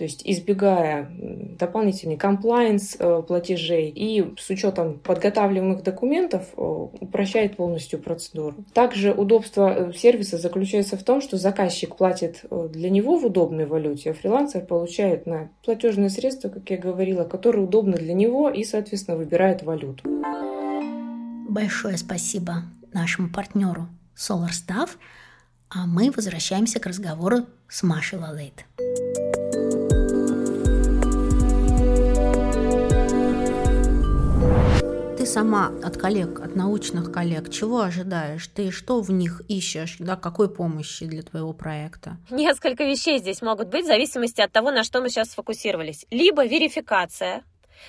то есть избегая дополнительный комплайенс э, платежей и с учетом подготавливаемых документов э, упрощает полностью процедуру. Также удобство э, сервиса заключается в том, что заказчик платит для него в удобной валюте, а фрилансер получает на платежные средства, как я говорила, которые удобны для него и, соответственно, выбирает валюту. Большое спасибо нашему партнеру SolarStaff, а мы возвращаемся к разговору с Машей Лалейт. Сама от коллег, от научных коллег, чего ожидаешь? Ты что в них ищешь? Да, какой помощи для твоего проекта? Несколько вещей здесь могут быть в зависимости от того, на что мы сейчас сфокусировались. Либо верификация,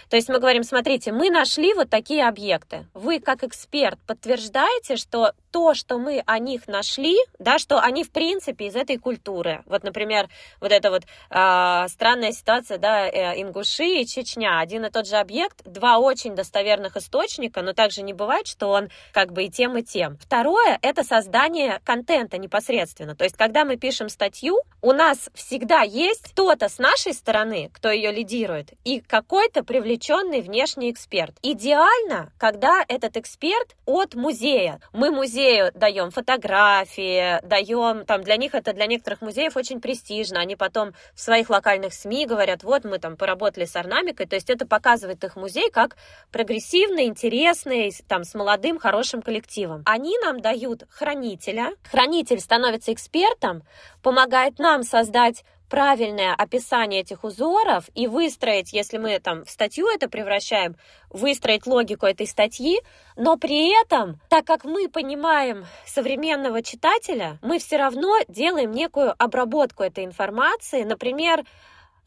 то есть мы говорим, смотрите, мы нашли вот такие объекты. Вы как эксперт подтверждаете, что то, что мы о них нашли, да, что они в принципе из этой культуры. Вот, например, вот эта вот э, странная ситуация, да, э, Ингуши и Чечня, один и тот же объект, два очень достоверных источника, но также не бывает, что он как бы и тем, и тем. Второе — это создание контента непосредственно. То есть, когда мы пишем статью, у нас всегда есть кто-то с нашей стороны, кто ее лидирует, и какой-то привлеченный внешний эксперт. Идеально, когда этот эксперт от музея. Мы музею даем фотографии, даем, там, для них это, для некоторых музеев очень престижно, они потом в своих локальных СМИ говорят, вот мы там поработали с орнамикой, то есть это показывает их музей как прогрессивный, интересный, там, с молодым, хорошим коллективом. Они нам дают хранителя, хранитель становится экспертом, помогает нам создать правильное описание этих узоров и выстроить, если мы там в статью это превращаем, выстроить логику этой статьи, но при этом, так как мы понимаем современного читателя, мы все равно делаем некую обработку этой информации, например,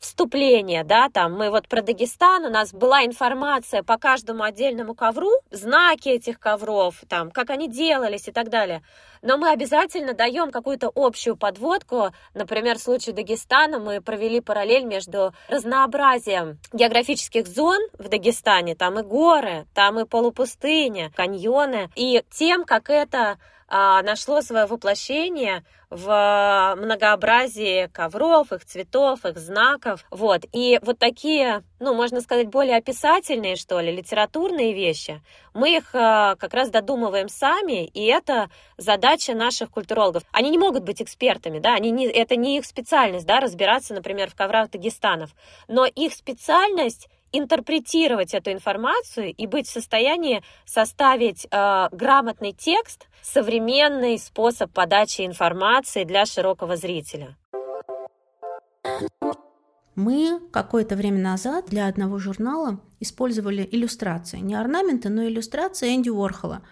вступление, да, там мы вот про Дагестан, у нас была информация по каждому отдельному ковру, знаки этих ковров, там, как они делались и так далее. Но мы обязательно даем какую-то общую подводку. Например, в случае Дагестана мы провели параллель между разнообразием географических зон в Дагестане, там и горы, там и полупустыня, каньоны, и тем, как это нашло свое воплощение в многообразии ковров, их цветов, их знаков. Вот. И вот такие, ну, можно сказать, более описательные, что ли, литературные вещи, мы их а, как раз додумываем сами, и это задача наших культурологов. Они не могут быть экспертами, да, они не, это не их специальность, да, разбираться, например, в коврах Дагестанов, но их специальность интерпретировать эту информацию и быть в состоянии составить э, грамотный текст, современный способ подачи информации для широкого зрителя. Мы какое-то время назад для одного журнала использовали иллюстрации. Не орнаменты, но иллюстрации Энди Уорхола.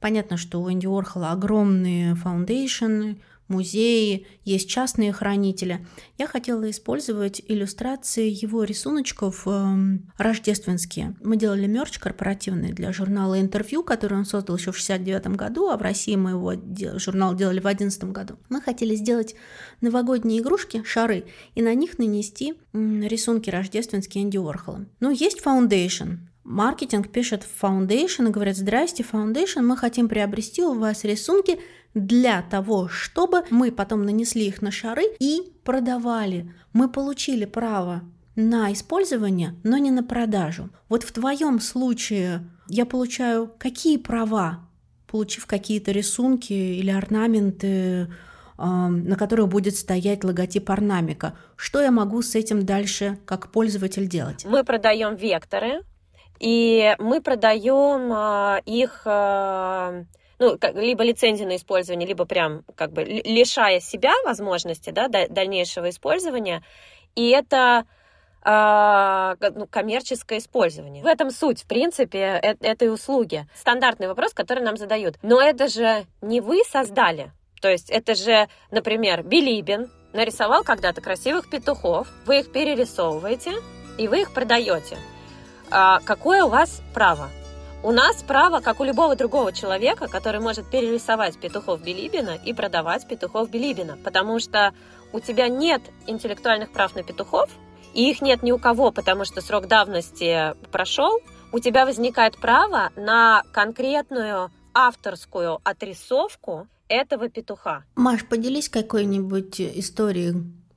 Понятно, что у Энди Уорхола огромные foundation ы, музеи, есть частные хранители. Я хотела использовать иллюстрации его рисуночков э, рождественские. Мы делали мерч корпоративный для журнала «Интервью», который он создал еще в 69 году, а в России мы его журнал делали в 11 году. Мы хотели сделать новогодние игрушки, шары, и на них нанести рисунки рождественские Энди Уорхола. Ну, есть Foundation, Маркетинг пишет в Foundation и говорит, здрасте, Foundation, мы хотим приобрести у вас рисунки для того, чтобы мы потом нанесли их на шары и продавали. Мы получили право на использование, но не на продажу. Вот в твоем случае я получаю какие права, получив какие-то рисунки или орнаменты, на которых будет стоять логотип орнамика. Что я могу с этим дальше как пользователь делать? Мы продаем векторы, и мы продаем а, их ну, либо лицензию на использование, либо прям как бы лишая себя возможности да, дальнейшего использования. И это а, ну, коммерческое использование. В этом суть, в принципе, э этой услуги. Стандартный вопрос, который нам задают. Но это же не вы создали. То есть это же, например, Билибин нарисовал когда-то красивых петухов, вы их перерисовываете, и вы их продаете. А какое у вас право? У нас право, как у любого другого человека, который может перерисовать петухов Билибина и продавать петухов Билибина, потому что у тебя нет интеллектуальных прав на петухов, и их нет ни у кого, потому что срок давности прошел, у тебя возникает право на конкретную авторскую отрисовку этого петуха. Маш, поделись какой-нибудь историей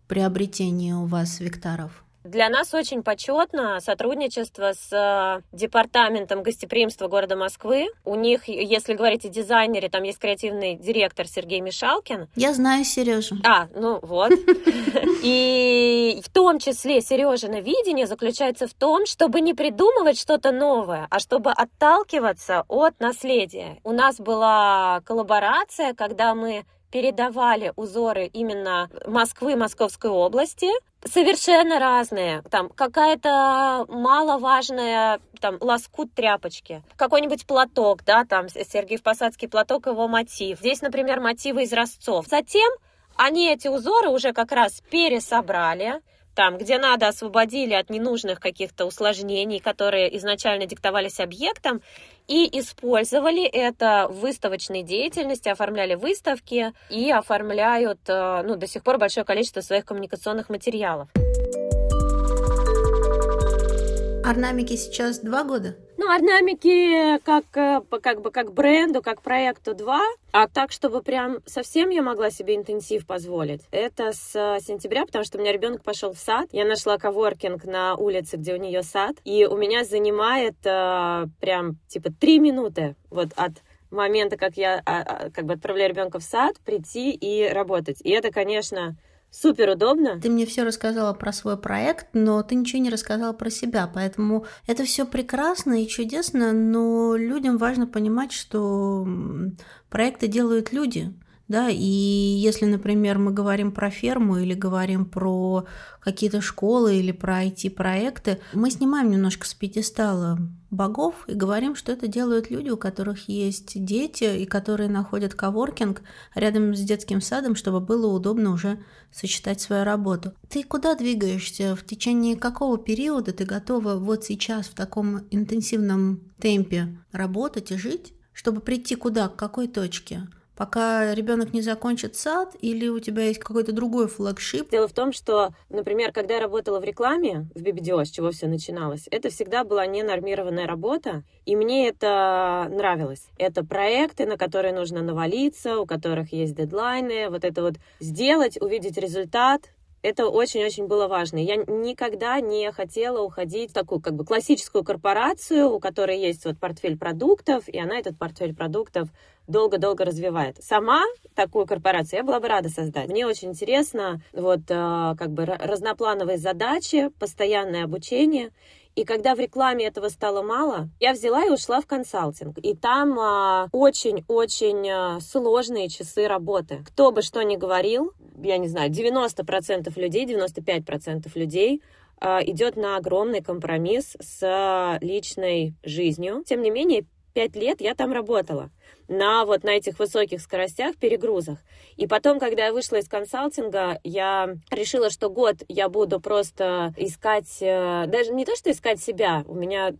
приобретения у вас векторов. Для нас очень почетно сотрудничество с э, департаментом гостеприимства города Москвы. У них, если говорить о дизайнере, там есть креативный директор Сергей Мишалкин. Я знаю Сережу. А, ну вот. И в том числе Сережина видение заключается в том, чтобы не придумывать что-то новое, а чтобы отталкиваться от наследия. У нас была коллаборация, когда мы передавали узоры именно Москвы, Московской области, совершенно разные. Там какая-то маловажная там лоскут тряпочки, какой-нибудь платок, да, там Сергеев Посадский платок, его мотив. Здесь, например, мотивы из Ростцов. Затем они эти узоры уже как раз пересобрали, там, где надо, освободили от ненужных каких-то усложнений, которые изначально диктовались объектом, и использовали это в выставочной деятельности, оформляли выставки и оформляют э, ну, до сих пор большое количество своих коммуникационных материалов. Орнамики сейчас два года? Ну, орнамики как, э, как бы как бренду, как проекту два, а так, чтобы прям совсем я могла себе интенсив позволить, это с э, сентября, потому что у меня ребенок пошел в сад. Я нашла коворкинг на улице, где у нее сад, и у меня занимает э, прям типа три минуты вот от момента, как я а, а, как бы отправляю ребенка в сад, прийти и работать. И это, конечно, Супер удобно. Ты мне все рассказала про свой проект, но ты ничего не рассказала про себя, поэтому это все прекрасно и чудесно, но людям важно понимать, что проекты делают люди. Да, и если, например, мы говорим про ферму или говорим про какие-то школы или про IT-проекты, мы снимаем немножко с пьедестала богов и говорим, что это делают люди, у которых есть дети и которые находят коворкинг рядом с детским садом, чтобы было удобно уже сочетать свою работу. Ты куда двигаешься? В течение какого периода ты готова вот сейчас в таком интенсивном темпе работать и жить, чтобы прийти куда, к какой точке? Пока ребенок не закончит сад, или у тебя есть какой-то другой флагшип? Дело в том, что, например, когда я работала в рекламе, в BBDO, с чего все начиналось, это всегда была ненормированная работа, и мне это нравилось. Это проекты, на которые нужно навалиться, у которых есть дедлайны, вот это вот сделать, увидеть результат, это очень-очень было важно. Я никогда не хотела уходить в такую как бы классическую корпорацию, у которой есть вот портфель продуктов, и она этот портфель продуктов долго-долго развивает. Сама такую корпорацию я была бы рада создать. Мне очень интересно вот э, как бы разноплановые задачи, постоянное обучение. И когда в рекламе этого стало мало, я взяла и ушла в консалтинг. И там а, очень-очень а, сложные часы работы. Кто бы что ни говорил, я не знаю, 90% людей, 95% людей а, идет на огромный компромисс с личной жизнью. Тем не менее, пять лет я там работала на вот на этих высоких скоростях, перегрузах. И потом, когда я вышла из консалтинга, я решила, что год я буду просто искать, э, даже не то, что искать себя, у меня,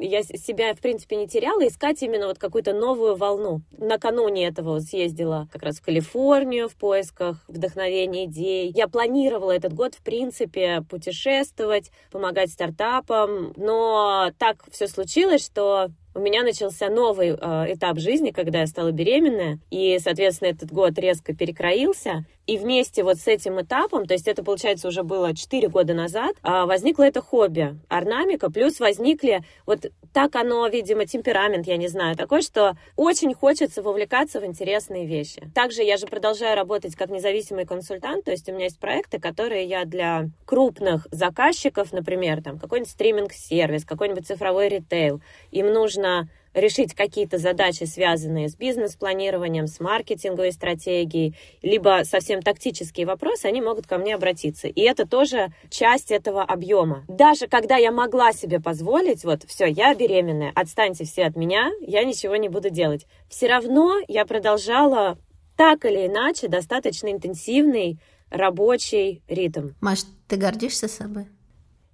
я себя, в принципе, не теряла, искать именно вот какую-то новую волну. Накануне этого вот съездила как раз в Калифорнию в поисках вдохновения, идей. Я планировала этот год, в принципе, путешествовать, помогать стартапам, но так все случилось, что у меня начался новый э, этап жизни, когда я стала беременная, и, соответственно, этот год резко перекроился. И вместе вот с этим этапом, то есть это, получается, уже было 4 года назад, э, возникло это хобби, орнамика, плюс возникли, вот так оно, видимо, темперамент, я не знаю, такой, что очень хочется вовлекаться в интересные вещи. Также я же продолжаю работать как независимый консультант, то есть у меня есть проекты, которые я для крупных заказчиков, например, там какой-нибудь стриминг-сервис, какой-нибудь цифровой ритейл, им нужно решить какие-то задачи, связанные с бизнес-планированием, с маркетинговой стратегией, либо совсем тактические вопросы, они могут ко мне обратиться. И это тоже часть этого объема. Даже когда я могла себе позволить, вот, все, я беременная, отстаньте все от меня, я ничего не буду делать. Все равно я продолжала так или иначе достаточно интенсивный рабочий ритм. Маш, ты гордишься собой?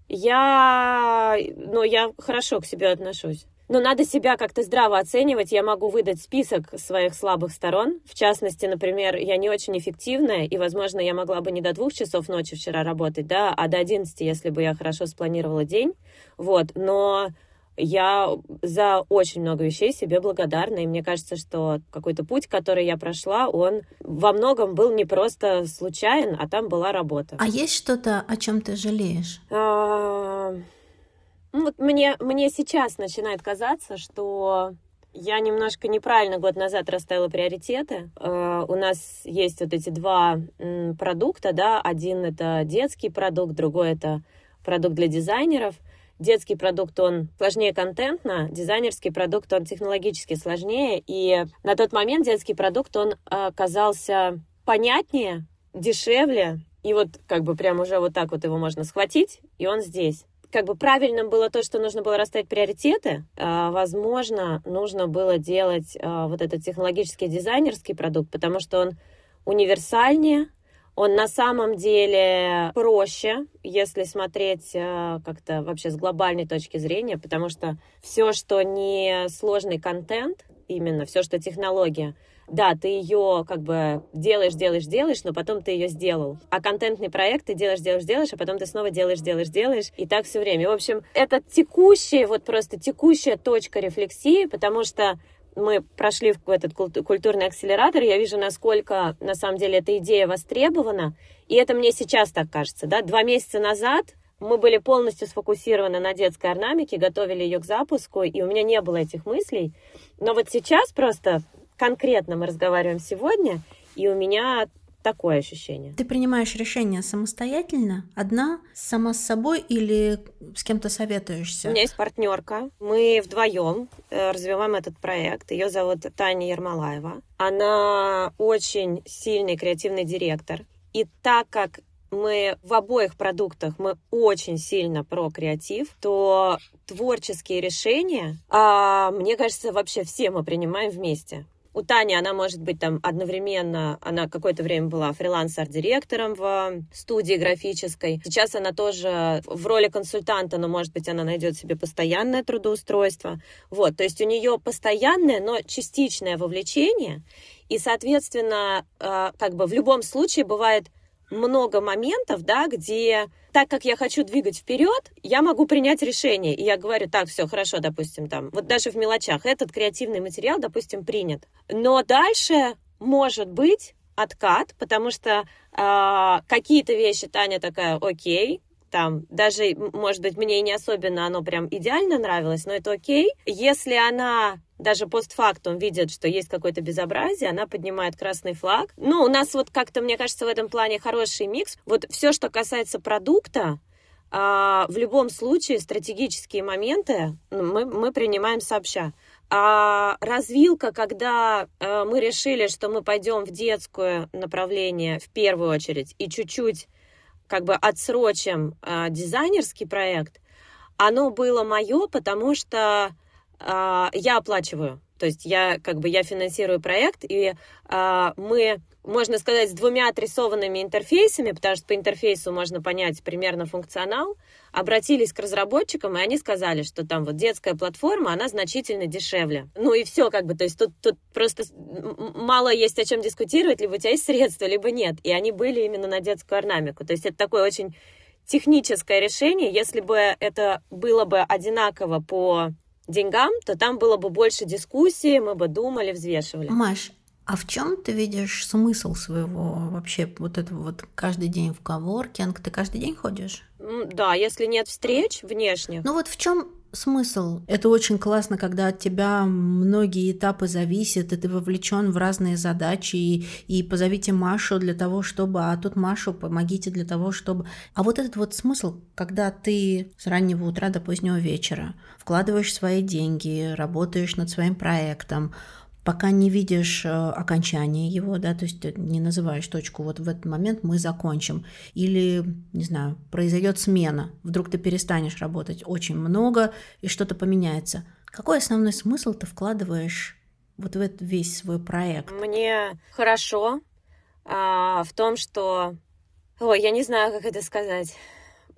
Я, ну, я хорошо к себе отношусь. Но надо себя как-то здраво оценивать. Я могу выдать список своих слабых сторон. В частности, например, я не очень эффективная, и, возможно, я могла бы не до двух часов ночи вчера работать, да, а до одиннадцати, если бы я хорошо спланировала день. Вот, но я за очень много вещей себе благодарна, и мне кажется, что какой-то путь, который я прошла, он во многом был не просто случайен, а там была работа. А есть что-то, о чем ты жалеешь? Ну, вот мне, мне сейчас начинает казаться, что я немножко неправильно год назад расставила приоритеты. Uh, у нас есть вот эти два продукта, да, один это детский продукт, другой это продукт для дизайнеров. детский продукт, он сложнее контентно, дизайнерский продукт, он технологически сложнее, и на тот момент детский продукт, он оказался понятнее, дешевле, и вот как бы прям уже вот так вот его можно схватить, и он здесь как бы правильным было то, что нужно было расставить приоритеты. А, возможно, нужно было делать а, вот этот технологический дизайнерский продукт, потому что он универсальнее, он на самом деле проще, если смотреть а, как-то вообще с глобальной точки зрения, потому что все, что не сложный контент, именно все, что технология, да, ты ее как бы делаешь, делаешь, делаешь, но потом ты ее сделал. А контентный проект ты делаешь, делаешь, делаешь, а потом ты снова делаешь, делаешь, делаешь. И так все время. В общем, это текущая, вот просто текущая точка рефлексии, потому что мы прошли в этот культурный акселератор, я вижу, насколько на самом деле эта идея востребована. И это мне сейчас так кажется. Да? Два месяца назад мы были полностью сфокусированы на детской орнамике, готовили ее к запуску, и у меня не было этих мыслей. Но вот сейчас просто конкретно мы разговариваем сегодня, и у меня такое ощущение. Ты принимаешь решение самостоятельно, одна, сама с собой или с кем-то советуешься? У меня есть партнерка. Мы вдвоем э, развиваем этот проект. Ее зовут Таня Ермолаева. Она очень сильный креативный директор. И так как мы в обоих продуктах мы очень сильно про креатив, то творческие решения, а, мне кажется, вообще все мы принимаем вместе у Тани она может быть там одновременно, она какое-то время была фрилансер-директором в студии графической. Сейчас она тоже в роли консультанта, но может быть она найдет себе постоянное трудоустройство. Вот, то есть у нее постоянное, но частичное вовлечение. И, соответственно, э, как бы в любом случае бывает много моментов, да, где так как я хочу двигать вперед, я могу принять решение. И я говорю, так, все, хорошо, допустим, там, вот даже в мелочах, этот креативный материал, допустим, принят. Но дальше может быть откат, потому что э, какие-то вещи Таня такая, окей, там, даже, может быть, мне не особенно оно прям идеально нравилось, но это окей. Если она даже постфактум видит, что есть какое-то безобразие, она поднимает красный флаг. Ну, у нас вот как-то, мне кажется, в этом плане хороший микс. Вот все, что касается продукта, а, в любом случае стратегические моменты мы, мы принимаем сообща. А развилка, когда э, мы решили, что мы пойдем в детское направление в первую очередь и чуть-чуть как бы отсрочим э, дизайнерский проект, оно было мое, потому что э, я оплачиваю. То есть я как бы я финансирую проект, и э, мы можно сказать, с двумя отрисованными интерфейсами, потому что по интерфейсу можно понять примерно функционал, обратились к разработчикам, и они сказали, что там вот детская платформа, она значительно дешевле. Ну и все как бы, то есть тут, тут просто мало есть о чем дискутировать, либо у тебя есть средства, либо нет. И они были именно на детскую орнамику. То есть это такое очень техническое решение. Если бы это было бы одинаково по деньгам, то там было бы больше дискуссий, мы бы думали, взвешивали. Маш, а в чем ты видишь смысл своего вообще вот этого вот каждый день в коворкинг? Ты каждый день ходишь? Да, если нет встреч внешних. Ну вот в чем смысл? Это очень классно, когда от тебя многие этапы зависят, и ты вовлечен в разные задачи, и, и позовите Машу для того, чтобы, а тут Машу помогите для того, чтобы... А вот этот вот смысл, когда ты с раннего утра до позднего вечера вкладываешь свои деньги, работаешь над своим проектом, пока не видишь э, окончания его, да, то есть не называешь точку, вот в этот момент мы закончим. Или, не знаю, произойдет смена, вдруг ты перестанешь работать очень много, и что-то поменяется. Какой основной смысл ты вкладываешь вот в этот весь свой проект? Мне хорошо а, в том, что... Ой, я не знаю, как это сказать.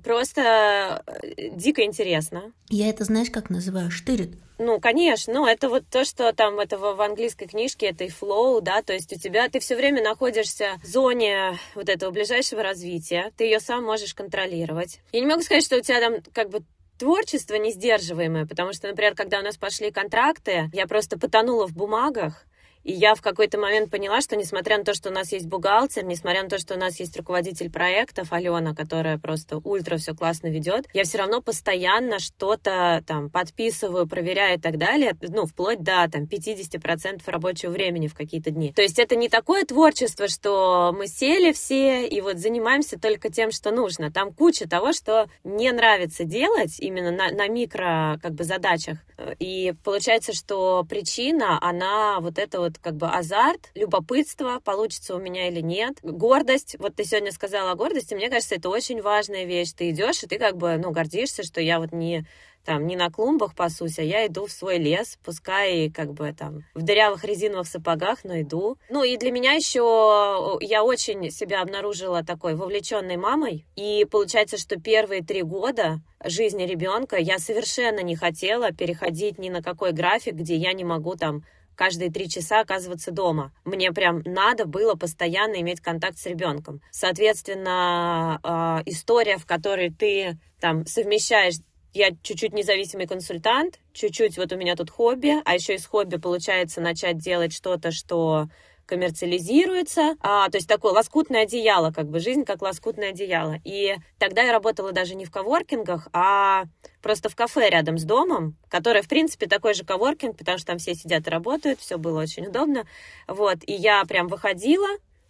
Просто э, дико интересно. Я это, знаешь, как называю? Штырит. Ну, конечно, ну, это вот то, что там это в английской книжке, это и flow, да, то есть у тебя, ты все время находишься в зоне вот этого ближайшего развития, ты ее сам можешь контролировать. Я не могу сказать, что у тебя там как бы творчество не сдерживаемое, потому что, например, когда у нас пошли контракты, я просто потонула в бумагах, И я в какой-то момент поняла, что несмотря на то, что у нас есть бухгалтер, несмотря на то, что у нас есть руководитель проектов Алена, которая просто ультра все классно ведет, я все равно постоянно что-то там подписываю, проверяю и так далее, ну, вплоть до там 50% рабочего времени в какие-то дни. То есть это не такое творчество, что мы сели все и вот занимаемся только тем, что нужно. Там куча того, что не нравится делать именно на, на микро как бы задачах. И получается, что причина, она вот это вот как бы азарт, любопытство, получится у меня или нет, гордость. Вот ты сегодня сказала о гордости, мне кажется, это очень важная вещь. Ты идешь, и ты как бы, ну, гордишься, что я вот не там не на клумбах пасусь, а я иду в свой лес, пускай как бы там в дырявых резиновых сапогах, но иду. Ну и для меня еще я очень себя обнаружила такой вовлеченной мамой, и получается, что первые три года жизни ребенка я совершенно не хотела переходить ни на какой график, где я не могу там каждые три часа оказываться дома. Мне прям надо было постоянно иметь контакт с ребенком. Соответственно, э, история, в которой ты там совмещаешь я чуть-чуть независимый консультант, чуть-чуть вот у меня тут хобби, а еще из хобби получается начать делать что-то, что коммерциализируется, а, то есть такое лоскутное одеяло, как бы жизнь как лоскутное одеяло. И тогда я работала даже не в коворкингах, а просто в кафе рядом с домом, которое, в принципе, такой же коворкинг, потому что там все сидят и работают, все было очень удобно. Вот, и я прям выходила,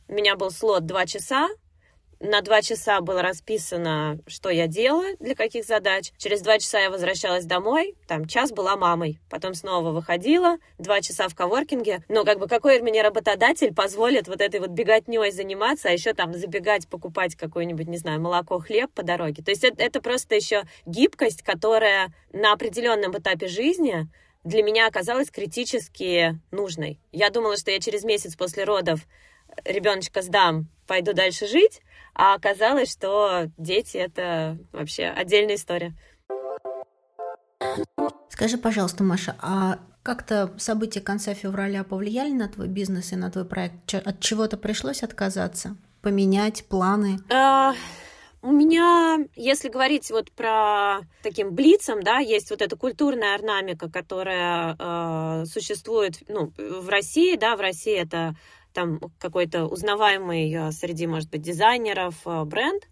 у меня был слот два часа, на два часа было расписано, что я делаю, для каких задач. Через два часа я возвращалась домой, там час была мамой. Потом снова выходила, два часа в коворкинге. Но как бы какой мне работодатель позволит вот этой вот беготней заниматься, а еще там забегать, покупать какое-нибудь, не знаю, молоко, хлеб по дороге. То есть это, это просто еще гибкость, которая на определенном этапе жизни для меня оказалась критически нужной. Я думала, что я через месяц после родов ребеночка сдам, пойду дальше жить, а оказалось, что дети — это вообще отдельная история. Скажи, пожалуйста, Маша, а как-то события конца февраля повлияли на твой бизнес и на твой проект? От чего-то пришлось отказаться? Поменять планы? А, у меня, если говорить вот про таким блицом, да, есть вот эта культурная орнамика, которая э, существует, ну, в России, да, в России это там какой-то узнаваемый э, среди, может быть, дизайнеров э, бренд.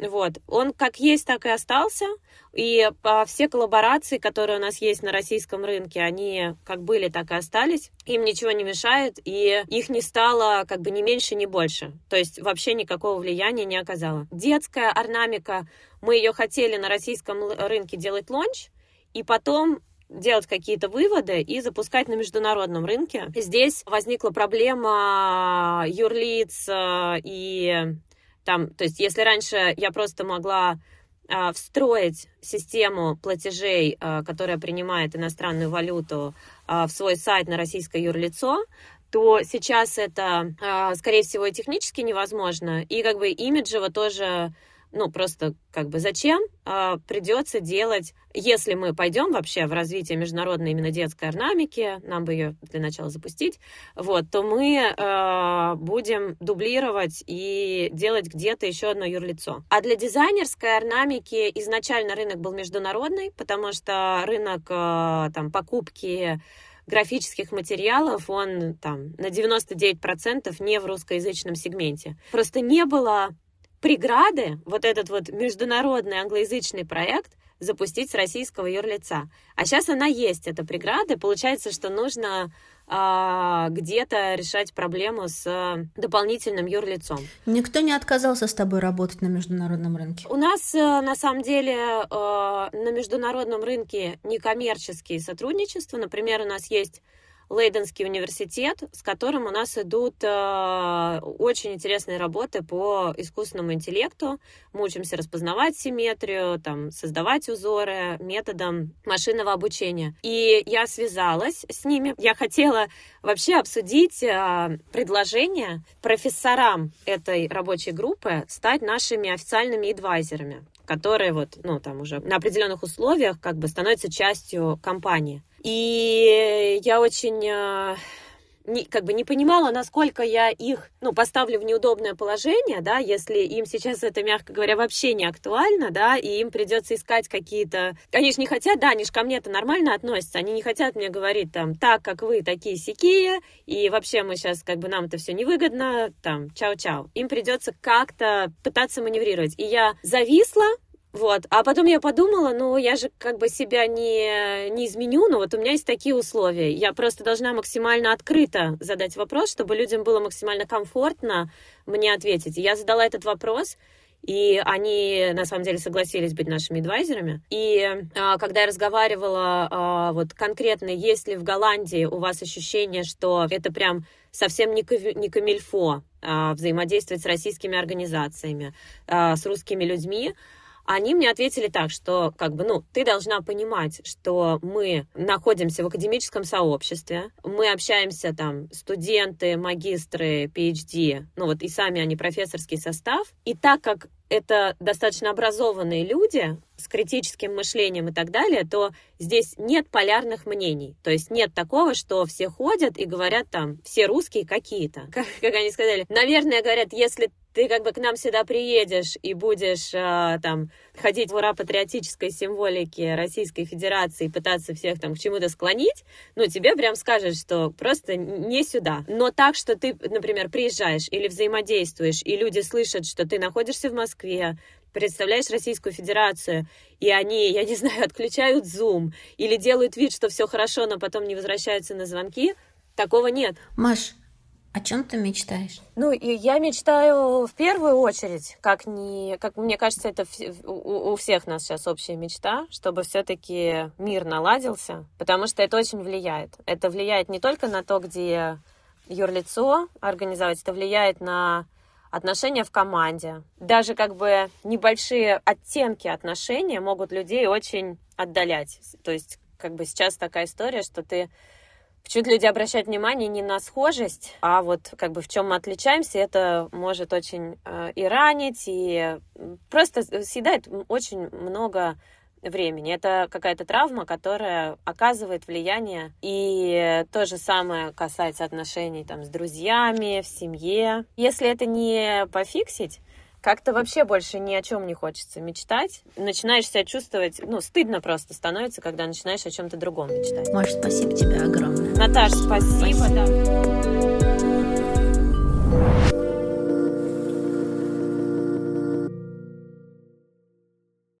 Вот. Он как есть, так и остался. И все коллаборации, которые у нас есть на российском рынке, они как были, так и остались. Им ничего не мешает, и их не стало как бы ни меньше, ни больше. То есть вообще никакого влияния не оказало. Детская орнамика, мы ее хотели на российском рынке делать лонч, и потом делать какие-то выводы и запускать на международном рынке. Здесь возникла проблема юрлиц э, и там, то есть если раньше я просто могла э, встроить систему платежей, э, которая принимает иностранную валюту в свой сайт на российское юрлицо, то сейчас это, скорее всего, и технически невозможно, и как бы имиджево тоже ну, просто как бы зачем а, придется делать, если мы пойдем вообще в развитие международной именно детской орнамики, нам бы ее для начала запустить, вот, то мы а, будем дублировать и делать где-то еще одно юрлицо. А для дизайнерской орнамики изначально рынок был международный, потому что рынок а, там покупки графических материалов, он там на 99% не в русскоязычном сегменте. Просто не было преграды вот этот вот международный англоязычный проект запустить с российского юрлица. А сейчас она есть, эта преграда. Получается, что нужно а, где-то решать проблему с а, дополнительным юрлицом. Никто не отказался с тобой работать на международном рынке? У нас а, на самом деле а, на международном рынке некоммерческие сотрудничества. Например, у нас есть Лейденский университет, с которым у нас идут э, очень интересные работы по искусственному интеллекту. Мы учимся распознавать симметрию, там, создавать узоры методом машинного обучения. И я связалась с ними. Я хотела вообще обсудить э, предложение профессорам этой рабочей группы стать нашими официальными адвайзерами которые вот, ну, там уже на определенных условиях как бы становятся частью компании. И я очень э, не, как бы не понимала, насколько я их, ну, поставлю в неудобное положение, да, если им сейчас это, мягко говоря, вообще не актуально, да, и им придется искать какие-то... Они же не хотят, да, они же ко мне это нормально относятся, они не хотят мне говорить там, так, как вы, такие сякие, и вообще мы сейчас, как бы, нам это все невыгодно, там, чау-чау. Им придется как-то пытаться маневрировать. И я зависла, вот. А потом я подумала, ну, я же как бы себя не, не изменю, но вот у меня есть такие условия. Я просто должна максимально открыто задать вопрос, чтобы людям было максимально комфортно мне ответить. Я задала этот вопрос, и они, на самом деле, согласились быть нашими адвайзерами. И а, когда я разговаривала а, вот конкретно, есть ли в Голландии у вас ощущение, что это прям совсем не, не камильфо а, взаимодействовать с российскими организациями, а, с русскими людьми, они мне ответили так, что, как бы, ну, ты должна понимать, что мы находимся в академическом сообществе, мы общаемся там, студенты, магистры, PhD, ну вот и сами они профессорский состав, и так как это достаточно образованные люди с критическим мышлением и так далее, то здесь нет полярных мнений. То есть нет такого, что все ходят и говорят там, все русские какие-то. Как, как они сказали, наверное, говорят, если ты как бы к нам сюда приедешь и будешь э, там ходить в ура патриотической символике Российской Федерации и пытаться всех там к чему-то склонить, ну, тебе прям скажут, что просто не сюда. Но так, что ты, например, приезжаешь или взаимодействуешь, и люди слышат, что ты находишься в Москве, представляешь Российскую Федерацию, и они, я не знаю, отключают Zoom или делают вид, что все хорошо, но потом не возвращаются на звонки, такого нет. Маш, о чем ты мечтаешь? Ну, я мечтаю в первую очередь, как не, как мне кажется, это у, у всех нас сейчас общая мечта, чтобы все-таки мир наладился, потому что это очень влияет. Это влияет не только на то, где юрлицо организовать, это влияет на отношения в команде. Даже как бы небольшие оттенки отношения могут людей очень отдалять. То есть как бы сейчас такая история, что ты Почему-то люди обращают внимание не на схожесть, а вот как бы в чем мы отличаемся, это может очень э, и ранить, и просто съедает очень много времени. Это какая-то травма, которая оказывает влияние. И то же самое касается отношений там, с друзьями, в семье. Если это не пофиксить, как-то вообще больше ни о чем не хочется мечтать. Начинаешь себя чувствовать, ну, стыдно просто становится, когда начинаешь о чем-то другом мечтать. Маша, спасибо тебе огромное. Наташ, спасибо. спасибо. Да.